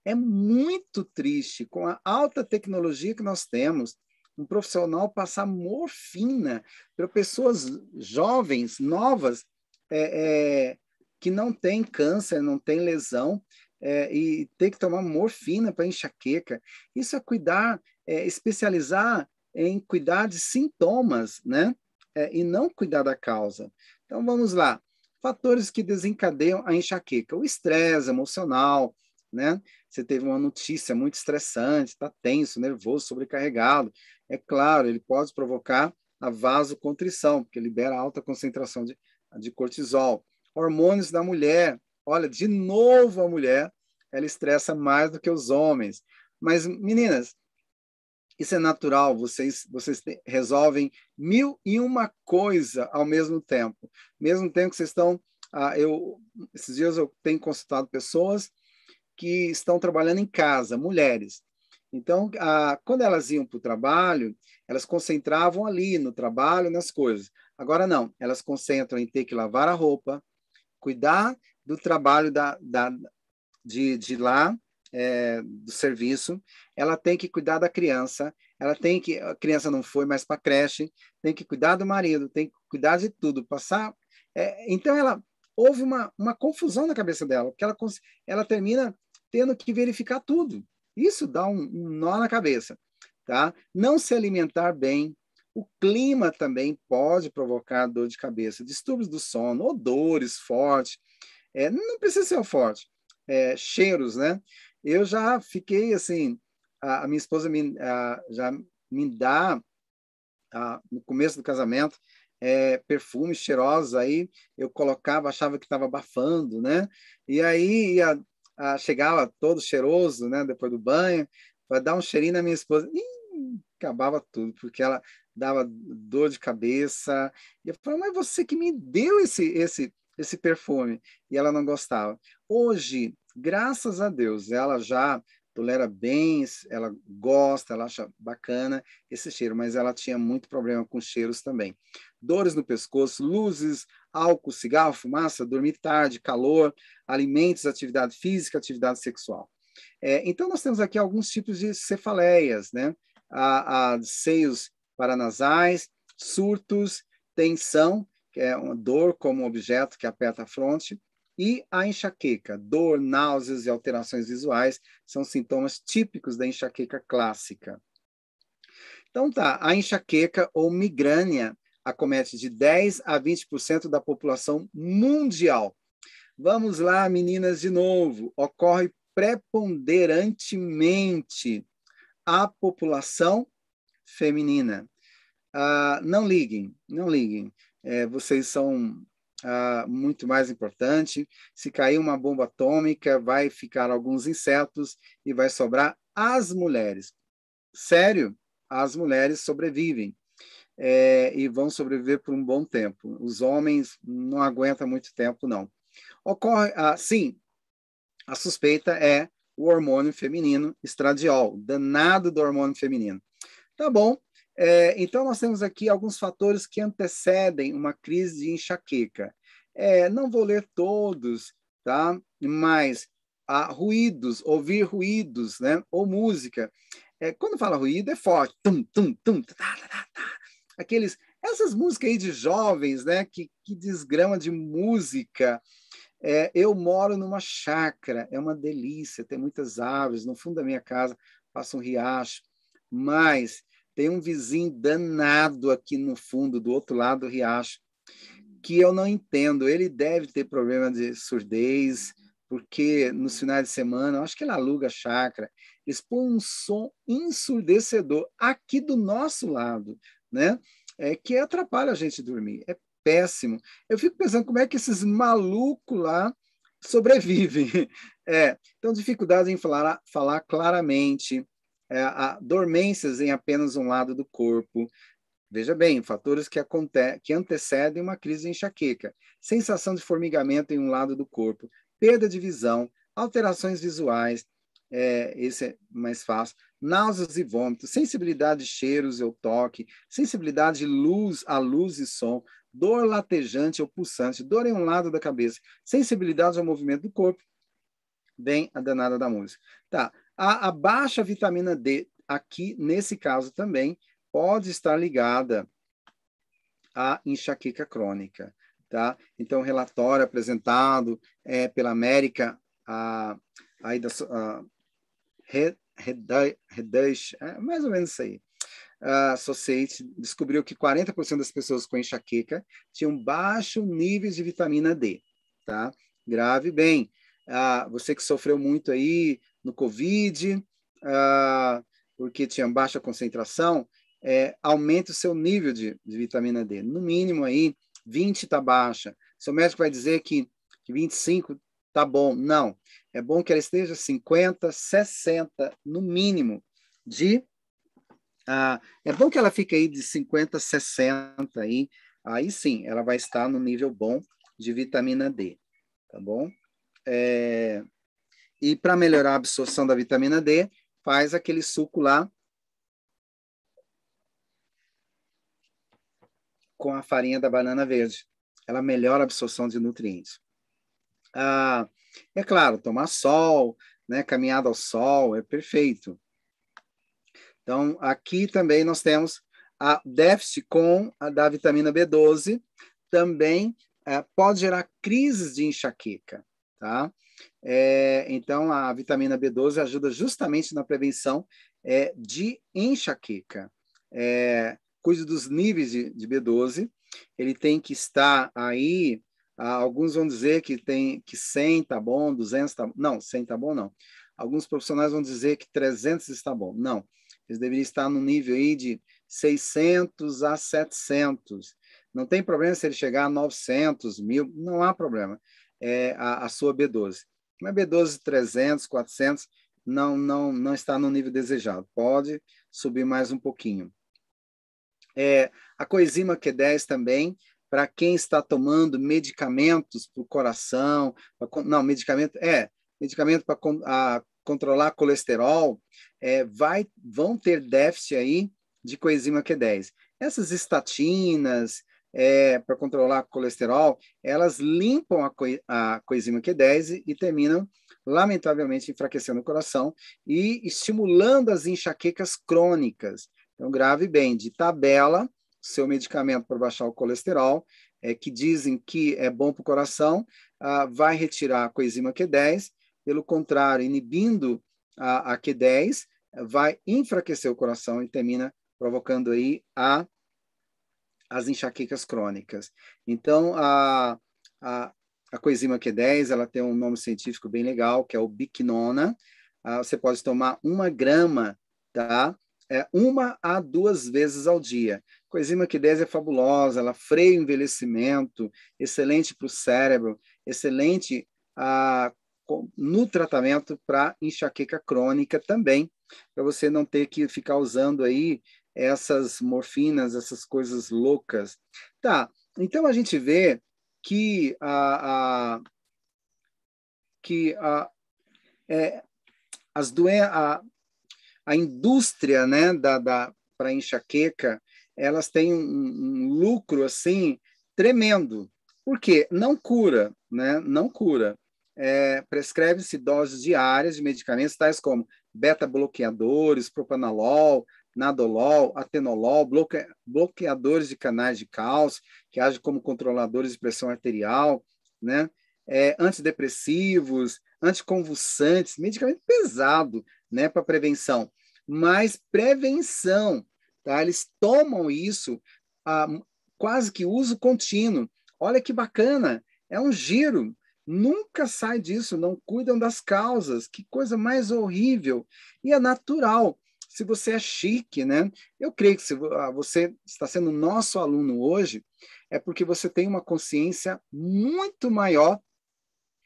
é muito triste com a alta tecnologia que nós temos. Um profissional passar morfina para pessoas jovens, novas, é, é, que não têm câncer, não têm lesão, é, e ter que tomar morfina para enxaqueca. Isso é cuidar, é, especializar em cuidar de sintomas, né? É, e não cuidar da causa. Então vamos lá. Fatores que desencadeiam a enxaqueca: o estresse emocional, né? Você teve uma notícia muito estressante, está tenso, nervoso, sobrecarregado. É claro, ele pode provocar a vasocontrição, porque libera alta concentração de, de cortisol. Hormônios da mulher. Olha, de novo a mulher, ela estressa mais do que os homens. Mas, meninas, isso é natural, vocês, vocês resolvem mil e uma coisa ao mesmo tempo. Mesmo tempo que vocês estão. Ah, eu, esses dias eu tenho consultado pessoas que estão trabalhando em casa, mulheres. Então, ah, quando elas iam para o trabalho, elas concentravam ali no trabalho, nas coisas. Agora não, elas concentram em ter que lavar a roupa, cuidar do trabalho da, da, de, de lá, é, do serviço, ela tem que cuidar da criança, ela tem que, a criança não foi mais para creche, tem que cuidar do marido, tem que cuidar de tudo, passar. É, então, ela houve uma, uma confusão na cabeça dela, porque ela, ela termina tendo que verificar tudo. Isso dá um, um nó na cabeça. Tá? Não se alimentar bem, o clima também pode provocar dor de cabeça, distúrbios do sono, odores fortes. É, não precisa ser forte, é, cheiros, né? Eu já fiquei assim, a, a minha esposa me, a, já me dá, a, no começo do casamento, é, perfumes cheirosos, aí eu colocava, achava que estava abafando, né? E aí ia, a, chegava todo cheiroso, né? Depois do banho, para dar um cheirinho na minha esposa, Ih, acabava tudo, porque ela dava dor de cabeça. E eu falei, mas você que me deu esse, esse, esse perfume. E ela não gostava. Hoje, graças a Deus, ela já tolera bem, ela gosta, ela acha bacana esse cheiro, mas ela tinha muito problema com cheiros também. Dores no pescoço, luzes, álcool, cigarro, fumaça, dormir tarde, calor, alimentos, atividade física, atividade sexual. É, então, nós temos aqui alguns tipos de cefaleias, né? A, a seios paranasais, surtos tensão, que é uma dor como objeto que aperta a fronte, e a enxaqueca, dor, náuseas e alterações visuais são sintomas típicos da enxaqueca clássica. Então tá, a enxaqueca ou migrânia acomete de 10 a 20% da população mundial. Vamos lá, meninas, de novo. Ocorre preponderantemente a população feminina. Ah, não liguem, não liguem. É, vocês são ah, muito mais importante. Se cair uma bomba atômica, vai ficar alguns insetos e vai sobrar as mulheres. Sério, as mulheres sobrevivem. É, e vão sobreviver por um bom tempo. Os homens não aguentam muito tempo, não. Ocorre, ah, sim, a suspeita é o hormônio feminino estradiol, danado do hormônio feminino. Tá bom, é, então, nós temos aqui alguns fatores que antecedem uma crise de enxaqueca. É, não vou ler todos, tá? mas há ruídos, ouvir ruídos, né? ou música. É, quando fala ruído, é forte. Tum, tum, tum, tá, tá, tá, tá. Aqueles, essas músicas aí de jovens, né? que, que desgrama de música. É, eu moro numa chácara, é uma delícia, tem muitas árvores, no fundo da minha casa passa um riacho, mas tem um vizinho danado aqui no fundo, do outro lado do riacho, que eu não entendo. Ele deve ter problema de surdez, porque nos finais de semana, eu acho que ele aluga chácara, eles põem um som ensurdecedor aqui do nosso lado, né? É, que atrapalha a gente dormir. É péssimo. Eu fico pensando como é que esses malucos lá sobrevivem. É, então, dificuldade em falar, falar claramente, é, a dormências em apenas um lado do corpo. Veja bem, fatores que, que antecedem uma crise de enxaqueca. Sensação de formigamento em um lado do corpo, perda de visão, alterações visuais, é, esse é mais fácil, náuseas e vômitos, sensibilidade de cheiros ou toque, sensibilidade de luz a luz e som, dor latejante ou pulsante, dor em um lado da cabeça, sensibilidade ao movimento do corpo, bem a danada da música. Tá, a, a baixa vitamina D, aqui nesse caso também, pode estar ligada à enxaqueca crônica. Tá? Então, relatório apresentado é, pela América, a, da, a, Redush, é mais ou menos isso aí. Society descobriu que 40% das pessoas com enxaqueca tinham baixo nível de vitamina D, tá? Grave bem. Você que sofreu muito aí no Covid, porque tinha baixa concentração, é, aumente o seu nível de, de, vitamina D. No mínimo aí, 20 está baixa. Seu médico vai dizer que, que 25 está bom. Não. É bom que ela esteja 50, 60, no mínimo, de. Ah, é bom que ela fique aí de 50, 60 aí. Aí sim, ela vai estar no nível bom de vitamina D. Tá bom? É, e para melhorar a absorção da vitamina D, faz aquele suco lá com a farinha da banana verde. Ela melhora a absorção de nutrientes. Ah, é claro, tomar sol, né, caminhada ao sol, é perfeito. Então, aqui também nós temos a déficit com a da vitamina B12, também é, pode gerar crises de enxaqueca, tá? É, então, a vitamina B12 ajuda justamente na prevenção é, de enxaqueca. É, cuide dos níveis de, de, B12. Ele tem que estar aí. Alguns vão dizer que tem que 100 tá bom, 200 tá não, 100 tá bom não. Alguns profissionais vão dizer que 300 está bom. Não, eles deveriam estar no nível aí de 600 a 700. Não tem problema se ele chegar a 900, mil, não há problema. É a, a sua B12. Mas B12 300, 400 não, não, não está no nível desejado. Pode subir mais um pouquinho. É, a coenzima Q10 também, para quem está tomando medicamentos para o coração, pra, não, medicamento, é, medicamento para controlar colesterol, é, vai, vão ter déficit aí de coenzima Q10. Essas estatinas, é, para controlar colesterol, elas limpam a, co a coenzima Q10 e, terminam, lamentavelmente, enfraquecendo o coração e estimulando as enxaquecas crônicas. Então, grave bem, de tabela, seu medicamento para baixar o colesterol, é, que dizem que é bom para o coração, ah, vai retirar a coenzima Q10, pelo contrário, inibindo a, a Q10, vai enfraquecer o coração e termina provocando aí a, as enxaquecas crônicas. Então, a, a, a coenzima Q10 ela tem um nome científico bem legal, que é o biquinona. Ah, você pode tomar uma grama, tá? É, uma a duas vezes ao dia. Coenzima Q10 é fabulosa, ela freia o envelhecimento, excelente para o cérebro, excelente ah, no tratamento para enxaqueca crônica também, para você não ter que ficar usando aí essas morfinas, essas coisas loucas. Tá, então a gente vê que a, a que a, é, as doen a, a indústria né, da, da para enxaqueca elas têm um, um, lucro assim tremendo. Por quê? Não cura, né? Não cura. É, Prescreve-se doses diárias de medicamentos tais como beta-bloqueadores, propanolol, nadolol, atenolol, bloque, bloqueadores de canais de cálcio, que agem como controladores de pressão arterial, né? É, antidepressivos, anticonvulsantes, medicamento pesado, né, para prevenção. Mas prevenção, tá? Eles tomam isso ah, quase que uso contínuo. Olha que bacana, é um giro. Nunca sai disso, não cuidam das causas. Que coisa mais horrível. E é natural se você é chique, né? Eu creio que se ah, você está sendo nosso aluno hoje, é porque você tem uma consciência muito maior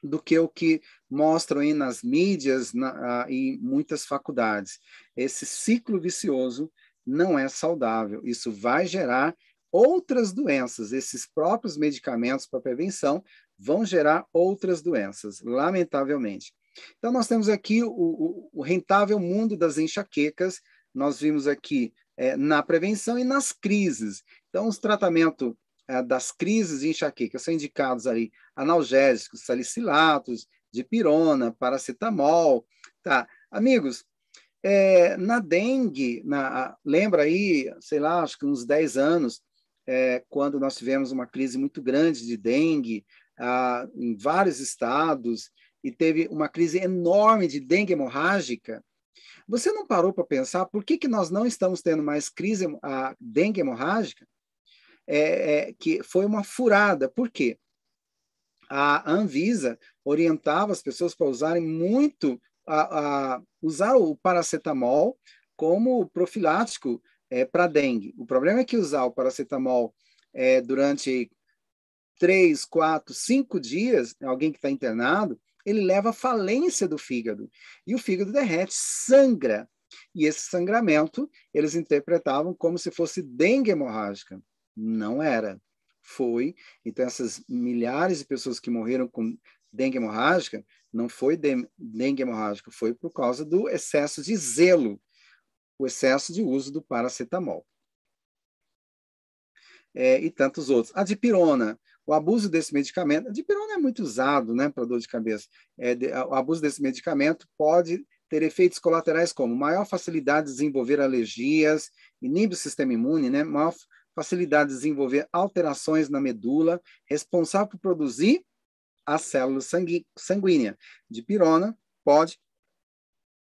do que o que mostram aí nas mídias na, e muitas faculdades. Esse ciclo vicioso não é saudável. Isso vai gerar outras doenças. Esses próprios medicamentos para prevenção vão gerar outras doenças, lamentavelmente. Então, nós temos aqui o, o, o rentável mundo das enxaquecas, nós vimos aqui é, na prevenção e nas crises. Então, os tratamentos é, das crises de enxaqueca são indicados ali analgésicos, salicilatos, dipirona, paracetamol. Tá. Amigos, é, na dengue, na, lembra aí, sei lá, acho que uns 10 anos, é, quando nós tivemos uma crise muito grande de dengue ah, em vários estados, e teve uma crise enorme de dengue hemorrágica, você não parou para pensar por que, que nós não estamos tendo mais crise, a dengue hemorrágica? É, é, que foi uma furada. Por quê? A Anvisa orientava as pessoas para usarem muito, a, a usar o paracetamol como profilático é, para dengue. O problema é que usar o paracetamol é, durante três, quatro, cinco dias, alguém que está internado, ele leva à falência do fígado. E o fígado derrete, sangra. E esse sangramento eles interpretavam como se fosse dengue hemorrágica. Não era. Foi. Então, essas milhares de pessoas que morreram com dengue hemorrágica, não foi dengue hemorrágica, foi por causa do excesso de zelo, o excesso de uso do paracetamol. É, e tantos outros. A dipirona, o abuso desse medicamento, a dipirona é muito usado né, para dor de cabeça. É, de, o abuso desse medicamento pode ter efeitos colaterais como maior facilidade de desenvolver alergias, inibe o sistema imune, né, maior facilidade de desenvolver alterações na medula, responsável por produzir as células sanguíneas. Dipirona pode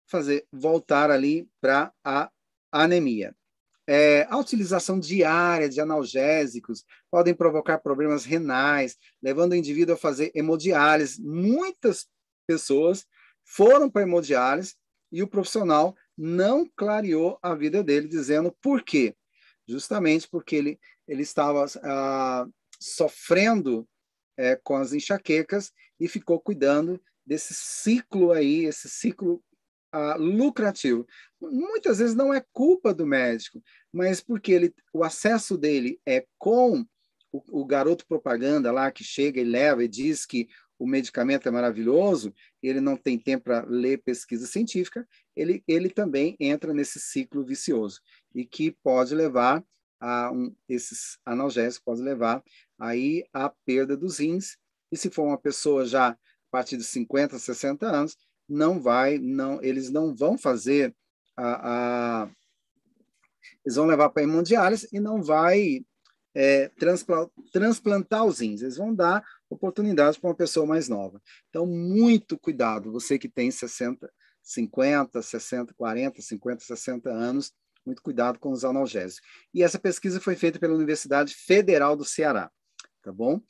fazer voltar ali para a anemia. É, a utilização diária de analgésicos podem provocar problemas renais, levando o indivíduo a fazer hemodiálise. Muitas pessoas foram para hemodiálise e o profissional não clareou a vida dele, dizendo por quê. Justamente porque ele, ele estava ah, sofrendo é, com as enxaquecas e ficou cuidando desse ciclo aí, esse ciclo uh, lucrativo. Muitas vezes não é culpa do médico, mas porque ele, o acesso dele é com o, o garoto propaganda lá que chega e leva e diz que o medicamento é maravilhoso, ele não tem tempo para ler pesquisa científica, ele, ele também entra nesse ciclo vicioso e que pode levar a um, esses analgésicos pode levar aí à perda dos rins. E se for uma pessoa já a partir de 50, 60 anos, não vai, não, eles não vão fazer a, a eles vão levar para hemodiálise e não vai é, transplantar os rins, eles vão dar oportunidades para uma pessoa mais nova. Então, muito cuidado, você que tem 60, 50, 60, 40, 50, 60 anos, muito cuidado com os analgésicos. E essa pesquisa foi feita pela Universidade Federal do Ceará, tá bom?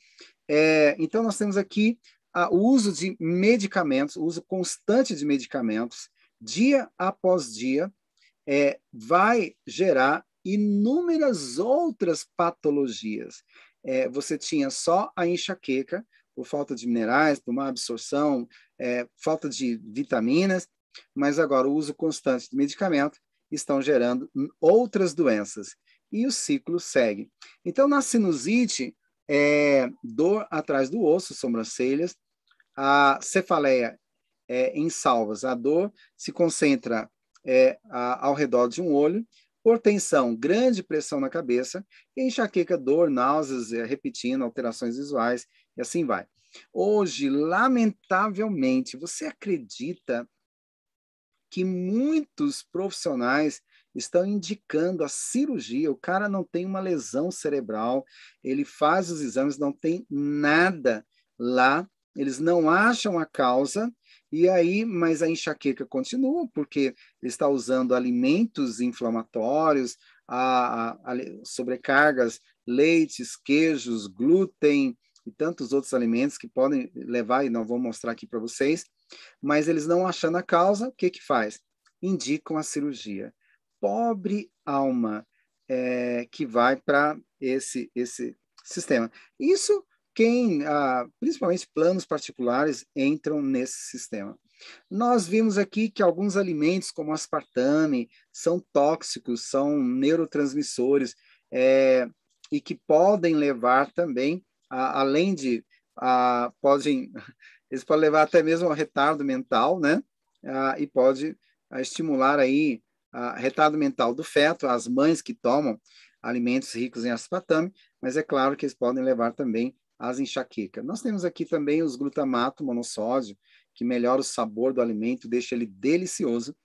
É, então, nós temos aqui o uso de medicamentos, o uso constante de medicamentos, dia após dia, é, vai gerar inúmeras outras patologias. É, você tinha só a enxaqueca, por falta de minerais, por má absorção, é, falta de vitaminas, mas agora o uso constante de medicamento estão gerando outras doenças. E o ciclo segue. Então, na sinusite, é, dor atrás do osso, sobrancelhas, a cefaleia é, em salvas, a dor se concentra é, a, ao redor de um olho, por tensão, grande pressão na cabeça, enxaqueca, dor, náuseas, é, repetindo, alterações visuais, e assim vai. Hoje, lamentavelmente, você acredita que muitos profissionais estão indicando a cirurgia. O cara não tem uma lesão cerebral, ele faz os exames, não tem nada lá, eles não acham a causa, e aí, mas a enxaqueca continua, porque ele está usando alimentos inflamatórios, a, a, a sobrecargas, leites, queijos, glúten e tantos outros alimentos que podem levar, e não vou mostrar aqui para vocês, mas eles não achando a causa, o que que faz? Indicam a cirurgia. Pobre alma é, que vai para esse, esse sistema. Isso quem, ah, principalmente planos particulares, entram nesse sistema. Nós vimos aqui que alguns alimentos, como aspartame, são tóxicos, são neurotransmissores, é, e que podem levar também, a, além de, a, podem eles podem levar até mesmo ao retardo mental, né? Ah, e pode ah, estimular aí a retardo mental do feto, as mães que tomam alimentos ricos em aspartame, mas é claro que eles podem levar também às enxaquecas. Nós temos aqui também os glutamato monossódio, que melhora o sabor do alimento, deixa ele delicioso,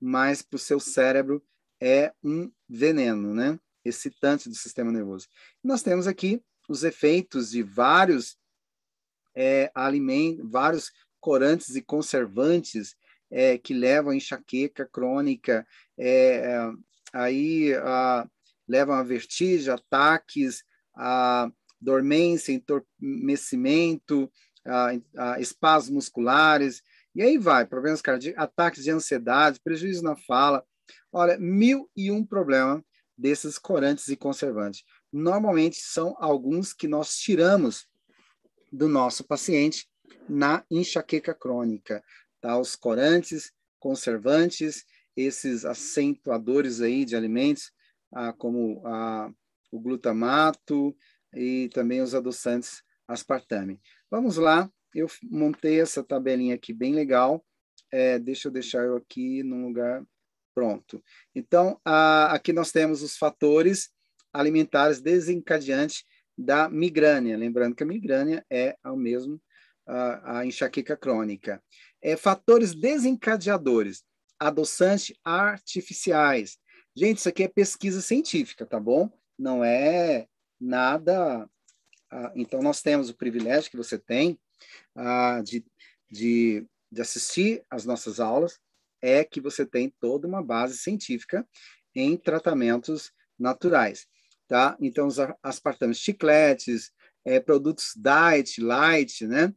mas para o seu cérebro é um veneno, né? Excitante do sistema nervoso. Nós temos aqui os efeitos de vários é, alimentos, vários corantes e conservantes é, que levam a enxaqueca crônica, é, aí a, levam a vertigem, ataques, a dormência, entorpecimento, a, a espasmos musculares, e aí vai, problemas cardíacos, ataques de ansiedade, prejuízo na fala. Olha, mil e um problemas desses corantes e conservantes. Normalmente são alguns que nós tiramos do nosso paciente na enxaqueca crônica, tá? Os corantes, conservantes, esses acentuadores aí de alimentos, ah, como ah, o glutamato e também os adoçantes aspartame. Vamos lá, eu montei essa tabelinha aqui bem legal. É, deixa eu deixar eu aqui num lugar pronto. Então, ah, aqui nós temos os fatores alimentares desencadeantes da migrânia. Lembrando que a migrânia é o mesmo a, a enxaqueca crônica. É, fatores desencadeadores, adoçantes artificiais. Gente, isso aqui é pesquisa científica, tá bom? Não é nada. Ah, então, nós temos o privilégio que você tem ah, de, de, de assistir às nossas aulas, é que você tem toda uma base científica em tratamentos naturais tá? Então, os aspartames chicletes, é, produtos diet, light, né?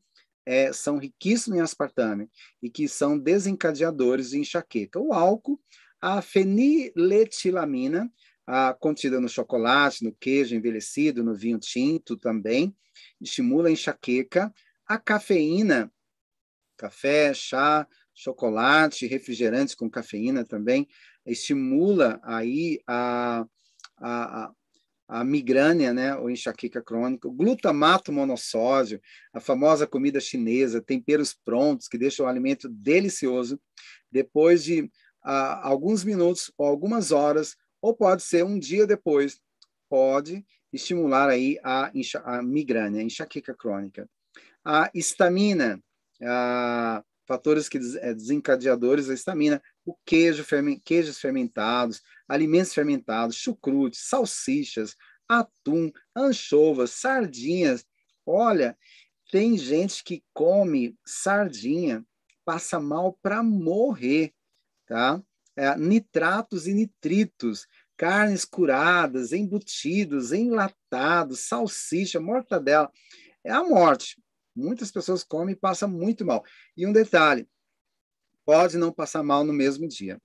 É, são riquíssimos em aspartame e que são desencadeadores de enxaqueca. O álcool, a feniletilamina, a, contida no chocolate, no queijo envelhecido, no vinho tinto também, estimula a enxaqueca. A cafeína, café, chá, chocolate, refrigerantes com cafeína também, estimula aí a, a, a migrânia, né, ou enxaqueca crônica, o glutamato monossódio, a famosa comida chinesa, temperos prontos que deixam o alimento delicioso, depois de uh, alguns minutos ou algumas horas, ou pode ser um dia depois, pode estimular aí a, a migrânia, a enxaqueca crônica. A histamina, a fatores que é, desencadeadores da estamina, o queijo, ferment, queijos fermentados, alimentos fermentados, chucrute, salsichas, atum, anchovas, sardinhas. Olha, tem gente que come sardinha, passa mal para morrer, tá? É, nitratos e nitritos, carnes curadas, embutidos, enlatados, salsicha, mortadela. É a morte. Muitas pessoas comem e passam muito mal. E um detalhe: pode não passar mal no mesmo dia.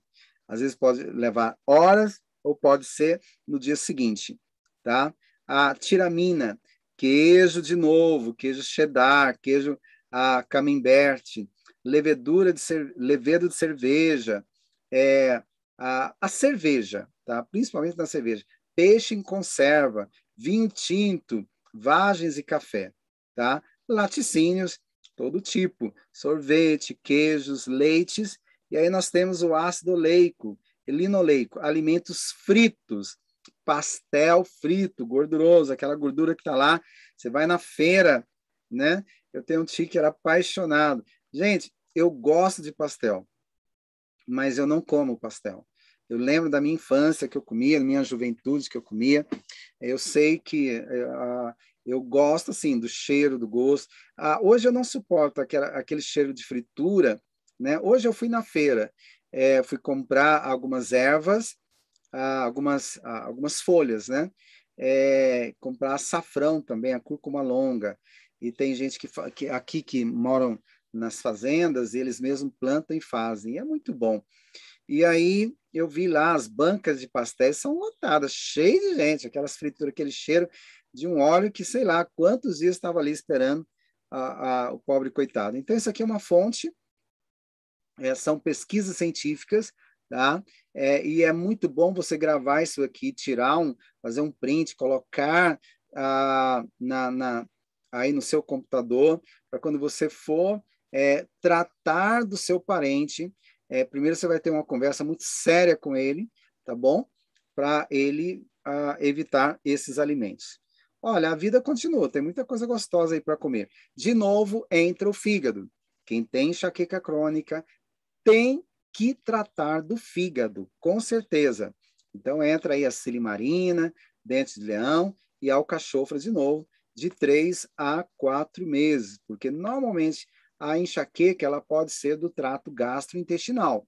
Às vezes pode levar horas ou pode ser no dia seguinte, tá? A tiramina, queijo de novo, queijo cheddar, queijo a camembert, levedura de levedo de cerveja, é, a, a cerveja, tá? principalmente na cerveja, peixe em conserva, vinho tinto, vagens e café, tá? Laticínios, todo tipo, sorvete, queijos, leites, e aí nós temos o ácido oleico, linoleico, alimentos fritos, pastel frito, gorduroso, aquela gordura que está lá. Você vai na feira, né? Eu tenho um tio que era apaixonado. Gente, eu gosto de pastel, mas eu não como pastel. Eu lembro da minha infância que eu comia, da minha juventude que eu comia. Eu sei que uh, eu gosto, assim, do cheiro, do gosto. Uh, hoje eu não suporto aquela, aquele cheiro de fritura, né? Hoje eu fui na feira, é, fui comprar algumas ervas ah, algumas, ah, algumas folhas, né? É, comprar açafrão também, a cúrcuma longa. E tem gente que, que aqui que moram nas fazendas, eles mesmos plantam e fazem. E é muito bom. E aí eu vi lá as bancas de pastéis são lotadas, cheias de gente, aquelas frituras, aquele cheiro de um óleo que sei lá quantos dias estava ali esperando a, a, o pobre coitado. Então isso aqui é uma fonte, é, são pesquisas científicas tá? É, e é muito bom você gravar isso aqui, tirar um, fazer um print, colocar ah, na, na, aí no seu computador, para quando você for é, tratar do seu parente, é, primeiro você vai ter uma conversa muito séria com ele, tá bom? Para ele ah, evitar esses alimentos. Olha, a vida continua, tem muita coisa gostosa aí para comer. De novo, entra o fígado. Quem tem enxaqueca crônica tem que tratar do fígado, com certeza. Então entra aí a silimarina, dente de leão e alcachofra de novo, de três a quatro meses, porque normalmente a enxaqueca ela pode ser do trato gastrointestinal.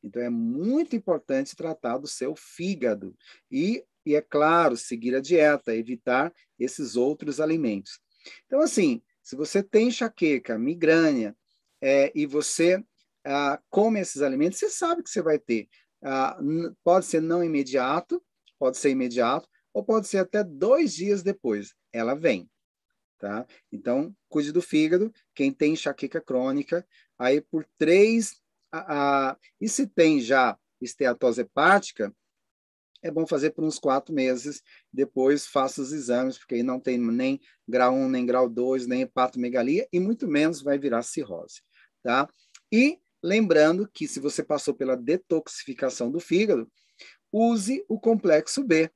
Então é muito importante tratar do seu fígado e, e é claro, seguir a dieta, evitar esses outros alimentos. Então assim, se você tem enxaqueca, migrânia, é, e você ah, come esses alimentos, você sabe que você vai ter. Ah, pode ser não imediato, pode ser imediato, ou pode ser até dois dias depois. Ela vem. Tá? Então, cuide do fígado. Quem tem enxaqueca crônica, aí por três. Ah, e se tem já esteatose hepática, é bom fazer por uns quatro meses, depois faça os exames, porque aí não tem nem grau 1, nem grau 2, nem hepatomegalia, e muito menos vai virar cirrose, tá? E Lembrando que se você passou pela detoxificação do fígado, use o complexo B,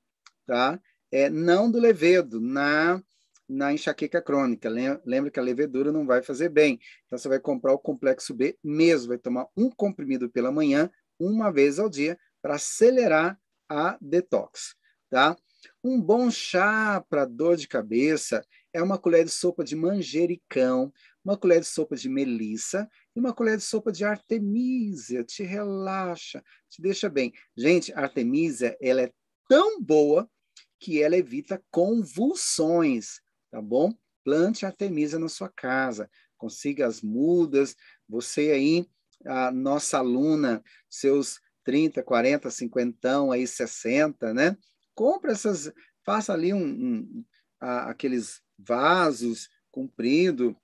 tá? É, não do levedo, na, na enxaqueca crônica. Lembra que a levedura não vai fazer bem. Então, você vai comprar o complexo B mesmo, vai tomar um comprimido pela manhã, uma vez ao dia, para acelerar a detox, tá? Um bom chá para dor de cabeça é uma colher de sopa de manjericão, uma colher de sopa de melissa e uma colher de sopa de artemisia. Te relaxa, te deixa bem. Gente, a artemisia, ela é tão boa que ela evita convulsões, tá bom? Plante artemisia na sua casa, consiga as mudas. Você aí, a nossa aluna, seus 30, 40, 50, aí 60, né? Compra essas, faça ali um, um a, aqueles vasos comprido,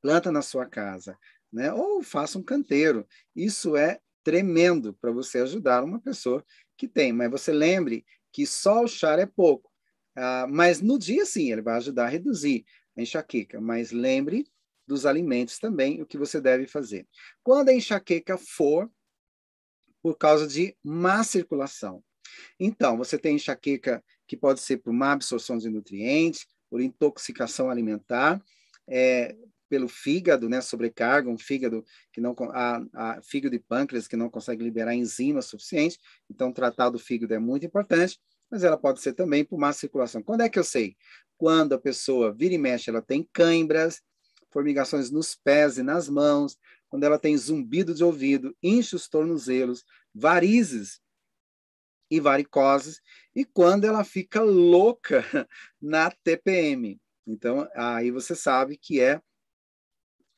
planta na sua casa, né? Ou faça um canteiro. Isso é tremendo para você ajudar uma pessoa que tem. Mas você lembre que só o chá é pouco. Ah, mas no dia, sim, ele vai ajudar a reduzir a enxaqueca. Mas lembre dos alimentos também, o que você deve fazer. Quando a enxaqueca for por causa de má circulação. Então, você tem enxaqueca que pode ser por má absorção de nutrientes, por intoxicação alimentar, é, pelo fígado, né, sobrecarga, um fígado que não a, a fígado e pâncreas que não consegue liberar enzimas suficientes, então tratar do fígado é muito importante, mas ela pode ser também por má circulação. Quando é que eu sei? Quando a pessoa vira e mexe, ela tem cãibras, formigações nos pés e nas mãos, quando ela tem zumbido de ouvido, incha os tornozelos, varizes e varicoses, e quando ela fica louca na TPM. Então, aí você sabe que é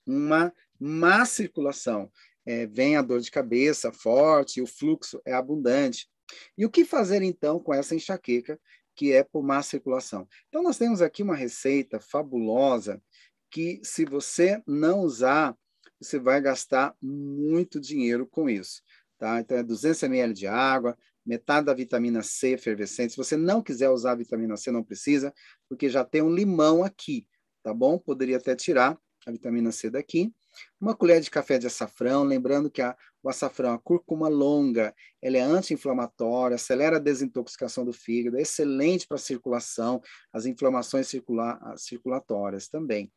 uma má circulação. É, vem a dor de cabeça forte, o fluxo é abundante. E o que fazer então com essa enxaqueca que é por má circulação? Então, nós temos aqui uma receita fabulosa que, se você não usar, você vai gastar muito dinheiro com isso. Tá? Então, é 200 ml de água, metade da vitamina C efervescente. Se você não quiser usar a vitamina C, não precisa, porque já tem um limão aqui, tá bom? Poderia até tirar a vitamina C daqui. Uma colher de café de açafrão, lembrando que a, o açafrão, a cúrcuma longa, ela é anti-inflamatória, acelera a desintoxicação do fígado, é excelente para a circulação, as inflamações circula, circulatórias também.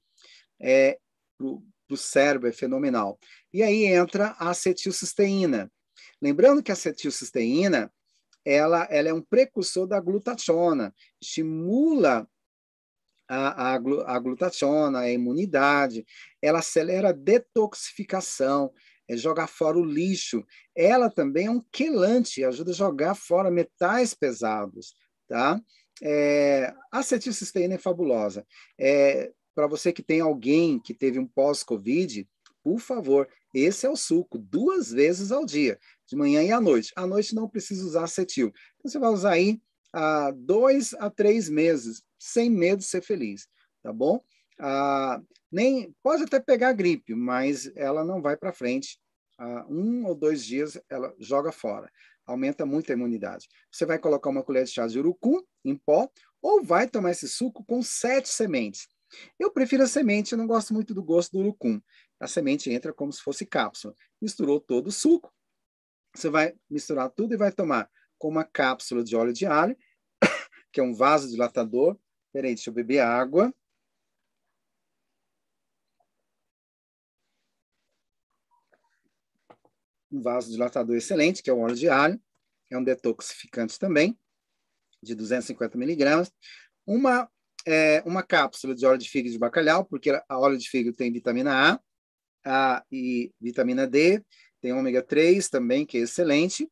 É, para o cérebro é fenomenal. E aí entra a acetilcisteína. Lembrando que a acetilcisteína ela, ela é um precursor da glutationa, estimula a, a, a glutationa, a imunidade, ela acelera a detoxificação, é jogar fora o lixo. Ela também é um quelante, ajuda a jogar fora metais pesados, tá? É, a acetilcisteína é fabulosa. É, Para você que tem alguém que teve um pós-Covid, por favor, esse é o suco, duas vezes ao dia, de manhã e à noite. À noite não precisa usar acetil. Então, você vai usar aí há dois a três meses, sem medo de ser feliz, tá bom? Ah, nem pode até pegar gripe, mas ela não vai para frente. Ah, um ou dois dias ela joga fora, aumenta muito a imunidade. Você vai colocar uma colher de chá de urucum em pó ou vai tomar esse suco com sete sementes. Eu prefiro a semente, eu não gosto muito do gosto do urucum. A semente entra como se fosse cápsula. Misturou todo o suco, você vai misturar tudo e vai tomar com uma cápsula de óleo de alho, que é um vaso dilatador. Peraí, deixa eu beber água. Um vaso dilatador excelente, que é o óleo de alho. É um detoxificante também, de 250 miligramas. Uma, é, uma cápsula de óleo de fígado de bacalhau, porque a óleo de fígado tem vitamina A, A e vitamina D, tem ômega 3 também, que é excelente.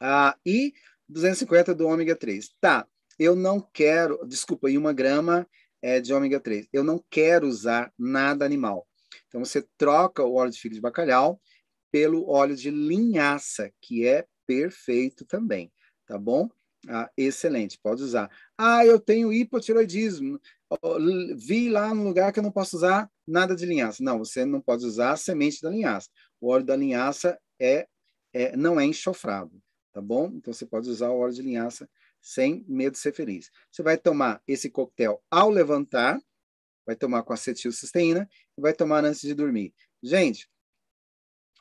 Ah, e 250 do ômega 3. Tá, eu não quero, desculpa, e uma grama é, de ômega 3. Eu não quero usar nada animal. Então, você troca o óleo de fígado de bacalhau pelo óleo de linhaça, que é perfeito também, tá bom? Ah, excelente, pode usar. Ah, eu tenho hipotiroidismo. Vi lá no lugar que eu não posso usar nada de linhaça. Não, você não pode usar a semente da linhaça. O óleo da linhaça é, é não é enxofrado tá bom? Então você pode usar o óleo de linhaça sem medo de ser feliz. Você vai tomar esse coquetel ao levantar, vai tomar com acetilcisteína e vai tomar antes de dormir. Gente,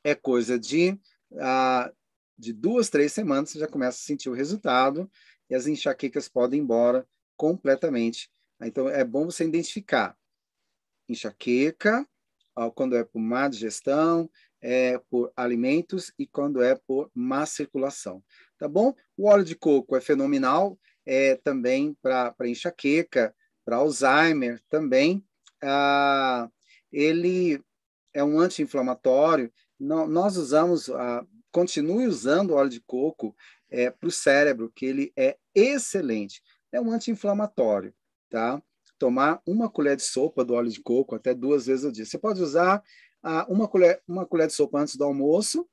é coisa de, ah, de duas, três semanas, você já começa a sentir o resultado e as enxaquecas podem ir embora completamente. Então, é bom você identificar enxaqueca, quando é por má digestão, é por alimentos e quando é por má circulação, tá bom? O óleo de coco é fenomenal, é também para enxaqueca, para Alzheimer também. Ah, ele é um anti-inflamatório. Nós usamos, ah, continue usando o óleo de coco é, para o cérebro, que ele é excelente. É um anti-inflamatório, tá? Tomar uma colher de sopa do óleo de coco até duas vezes ao dia. Você pode usar uma, colher, uma colher de sopa antes do almoço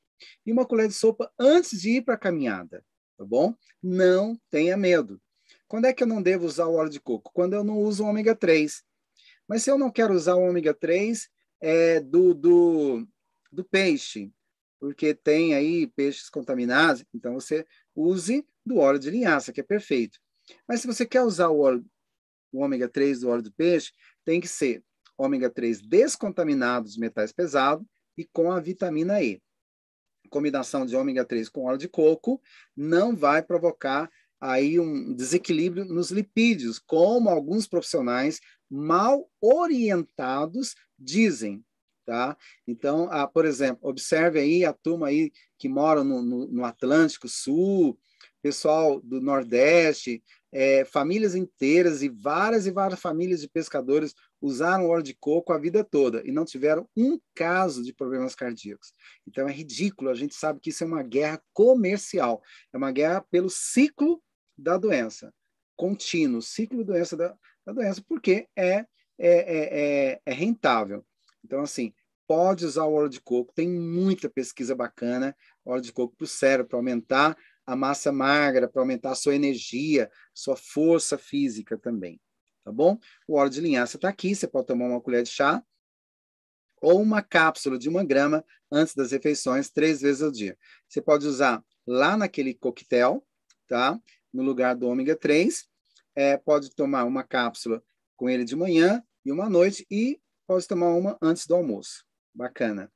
e uma colher de sopa antes de ir para a caminhada, tá bom? Não tenha medo. Quando é que eu não devo usar o óleo de coco? Quando eu não uso o ômega 3. Mas se eu não quero usar o ômega 3 é, do, do, do peixe, porque tem aí peixes contaminados, então você use do óleo de linhaça, que é perfeito. Mas se você quer usar o óleo, o ômega 3 do óleo do peixe, tem que ser ômega 3 descontaminados metais pesados e com a vitamina E. Combinação de ômega 3 com óleo de coco não vai provocar aí um desequilíbrio nos lipídios, como alguns profissionais mal orientados dizem, tá? Então, ah, por exemplo, observe aí a turma aí que mora no, no, no Atlântico Sul, pessoal do Nordeste, é, famílias inteiras e várias e várias famílias de pescadores usaram óleo de coco a vida toda e não tiveram um caso de problemas cardíacos. Então é ridículo, a gente sabe que isso é uma guerra comercial, é uma guerra pelo ciclo da doença, contínuo, ciclo doença da, da doença, porque é, é, é, é, é rentável. Então, assim, pode usar o óleo de coco, tem muita pesquisa bacana, óleo de coco para o cérebro, para aumentar a massa magra, para aumentar a sua energia, sua força física também tá bom? O óleo de linhaça está aqui, você pode tomar uma colher de chá ou uma cápsula de uma grama antes das refeições, três vezes ao dia. Você pode usar lá naquele coquetel, tá? No lugar do ômega 3. É, pode tomar uma cápsula com ele de manhã e uma noite e pode tomar uma antes do almoço. Bacana.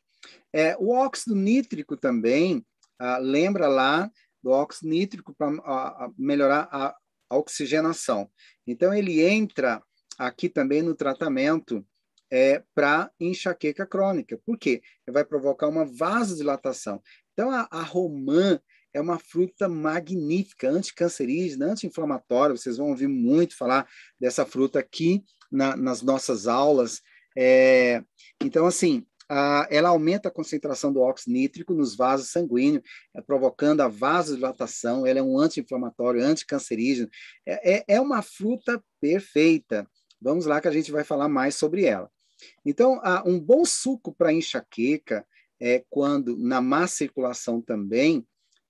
É, o óxido nítrico também, ah, lembra lá do óxido nítrico para ah, melhorar a a oxigenação. Então, ele entra aqui também no tratamento é, para enxaqueca crônica. Por quê? Ele vai provocar uma vasodilatação. Então, a, a romã é uma fruta magnífica, anticancerígena, anti-inflamatória. Vocês vão ouvir muito falar dessa fruta aqui na, nas nossas aulas. É, então, assim, ah, ela aumenta a concentração do óxido nítrico nos vasos sanguíneos, é, provocando a vasodilatação. Ela é um anti-inflamatório, anticancerígeno. É, é, é uma fruta perfeita. Vamos lá que a gente vai falar mais sobre ela. Então, ah, um bom suco para enxaqueca é quando na má circulação também,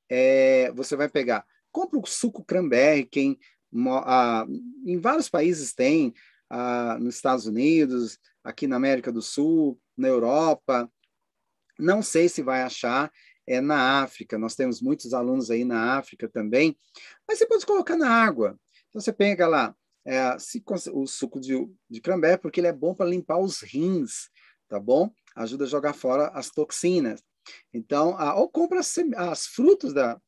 é, você vai pegar, compra o suco cranberry, quem ah, em vários países tem, nos Estados Unidos, aqui na América do Sul, na Europa. Não sei se vai achar é, na África. Nós temos muitos alunos aí na África também. Mas você pode colocar na água. Então você pega lá é, se, o suco de, de cranberry, porque ele é bom para limpar os rins, tá bom? Ajuda a jogar fora as toxinas. Então, ou compra as, as frutas da,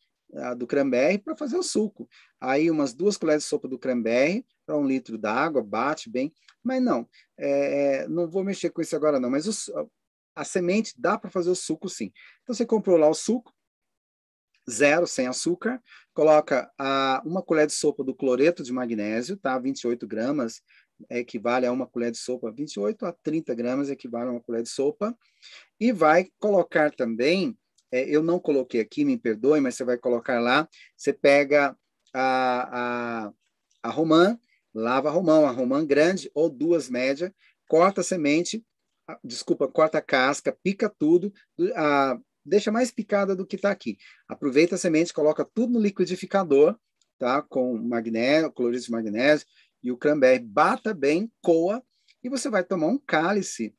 do cranberry para fazer o suco. Aí, umas duas colheres de sopa do cranberry para um litro d'água, bate bem. Mas não, é, é, não vou mexer com isso agora não, mas o, a semente dá para fazer o suco sim. Então você comprou lá o suco, zero, sem açúcar, coloca a, uma colher de sopa do cloreto de magnésio, tá? 28 gramas, equivale a uma colher de sopa, 28 a 30 gramas equivale a uma colher de sopa, e vai colocar também, é, eu não coloquei aqui, me perdoe, mas você vai colocar lá, você pega a, a, a romã, lava romão, a romã grande ou duas médias, corta a semente, desculpa, corta a casca, pica tudo, a, deixa mais picada do que está aqui. Aproveita a semente, coloca tudo no liquidificador, tá? Com magnésio, cloreto de magnésio e o cranberry, bata bem, coa, e você vai tomar um cálice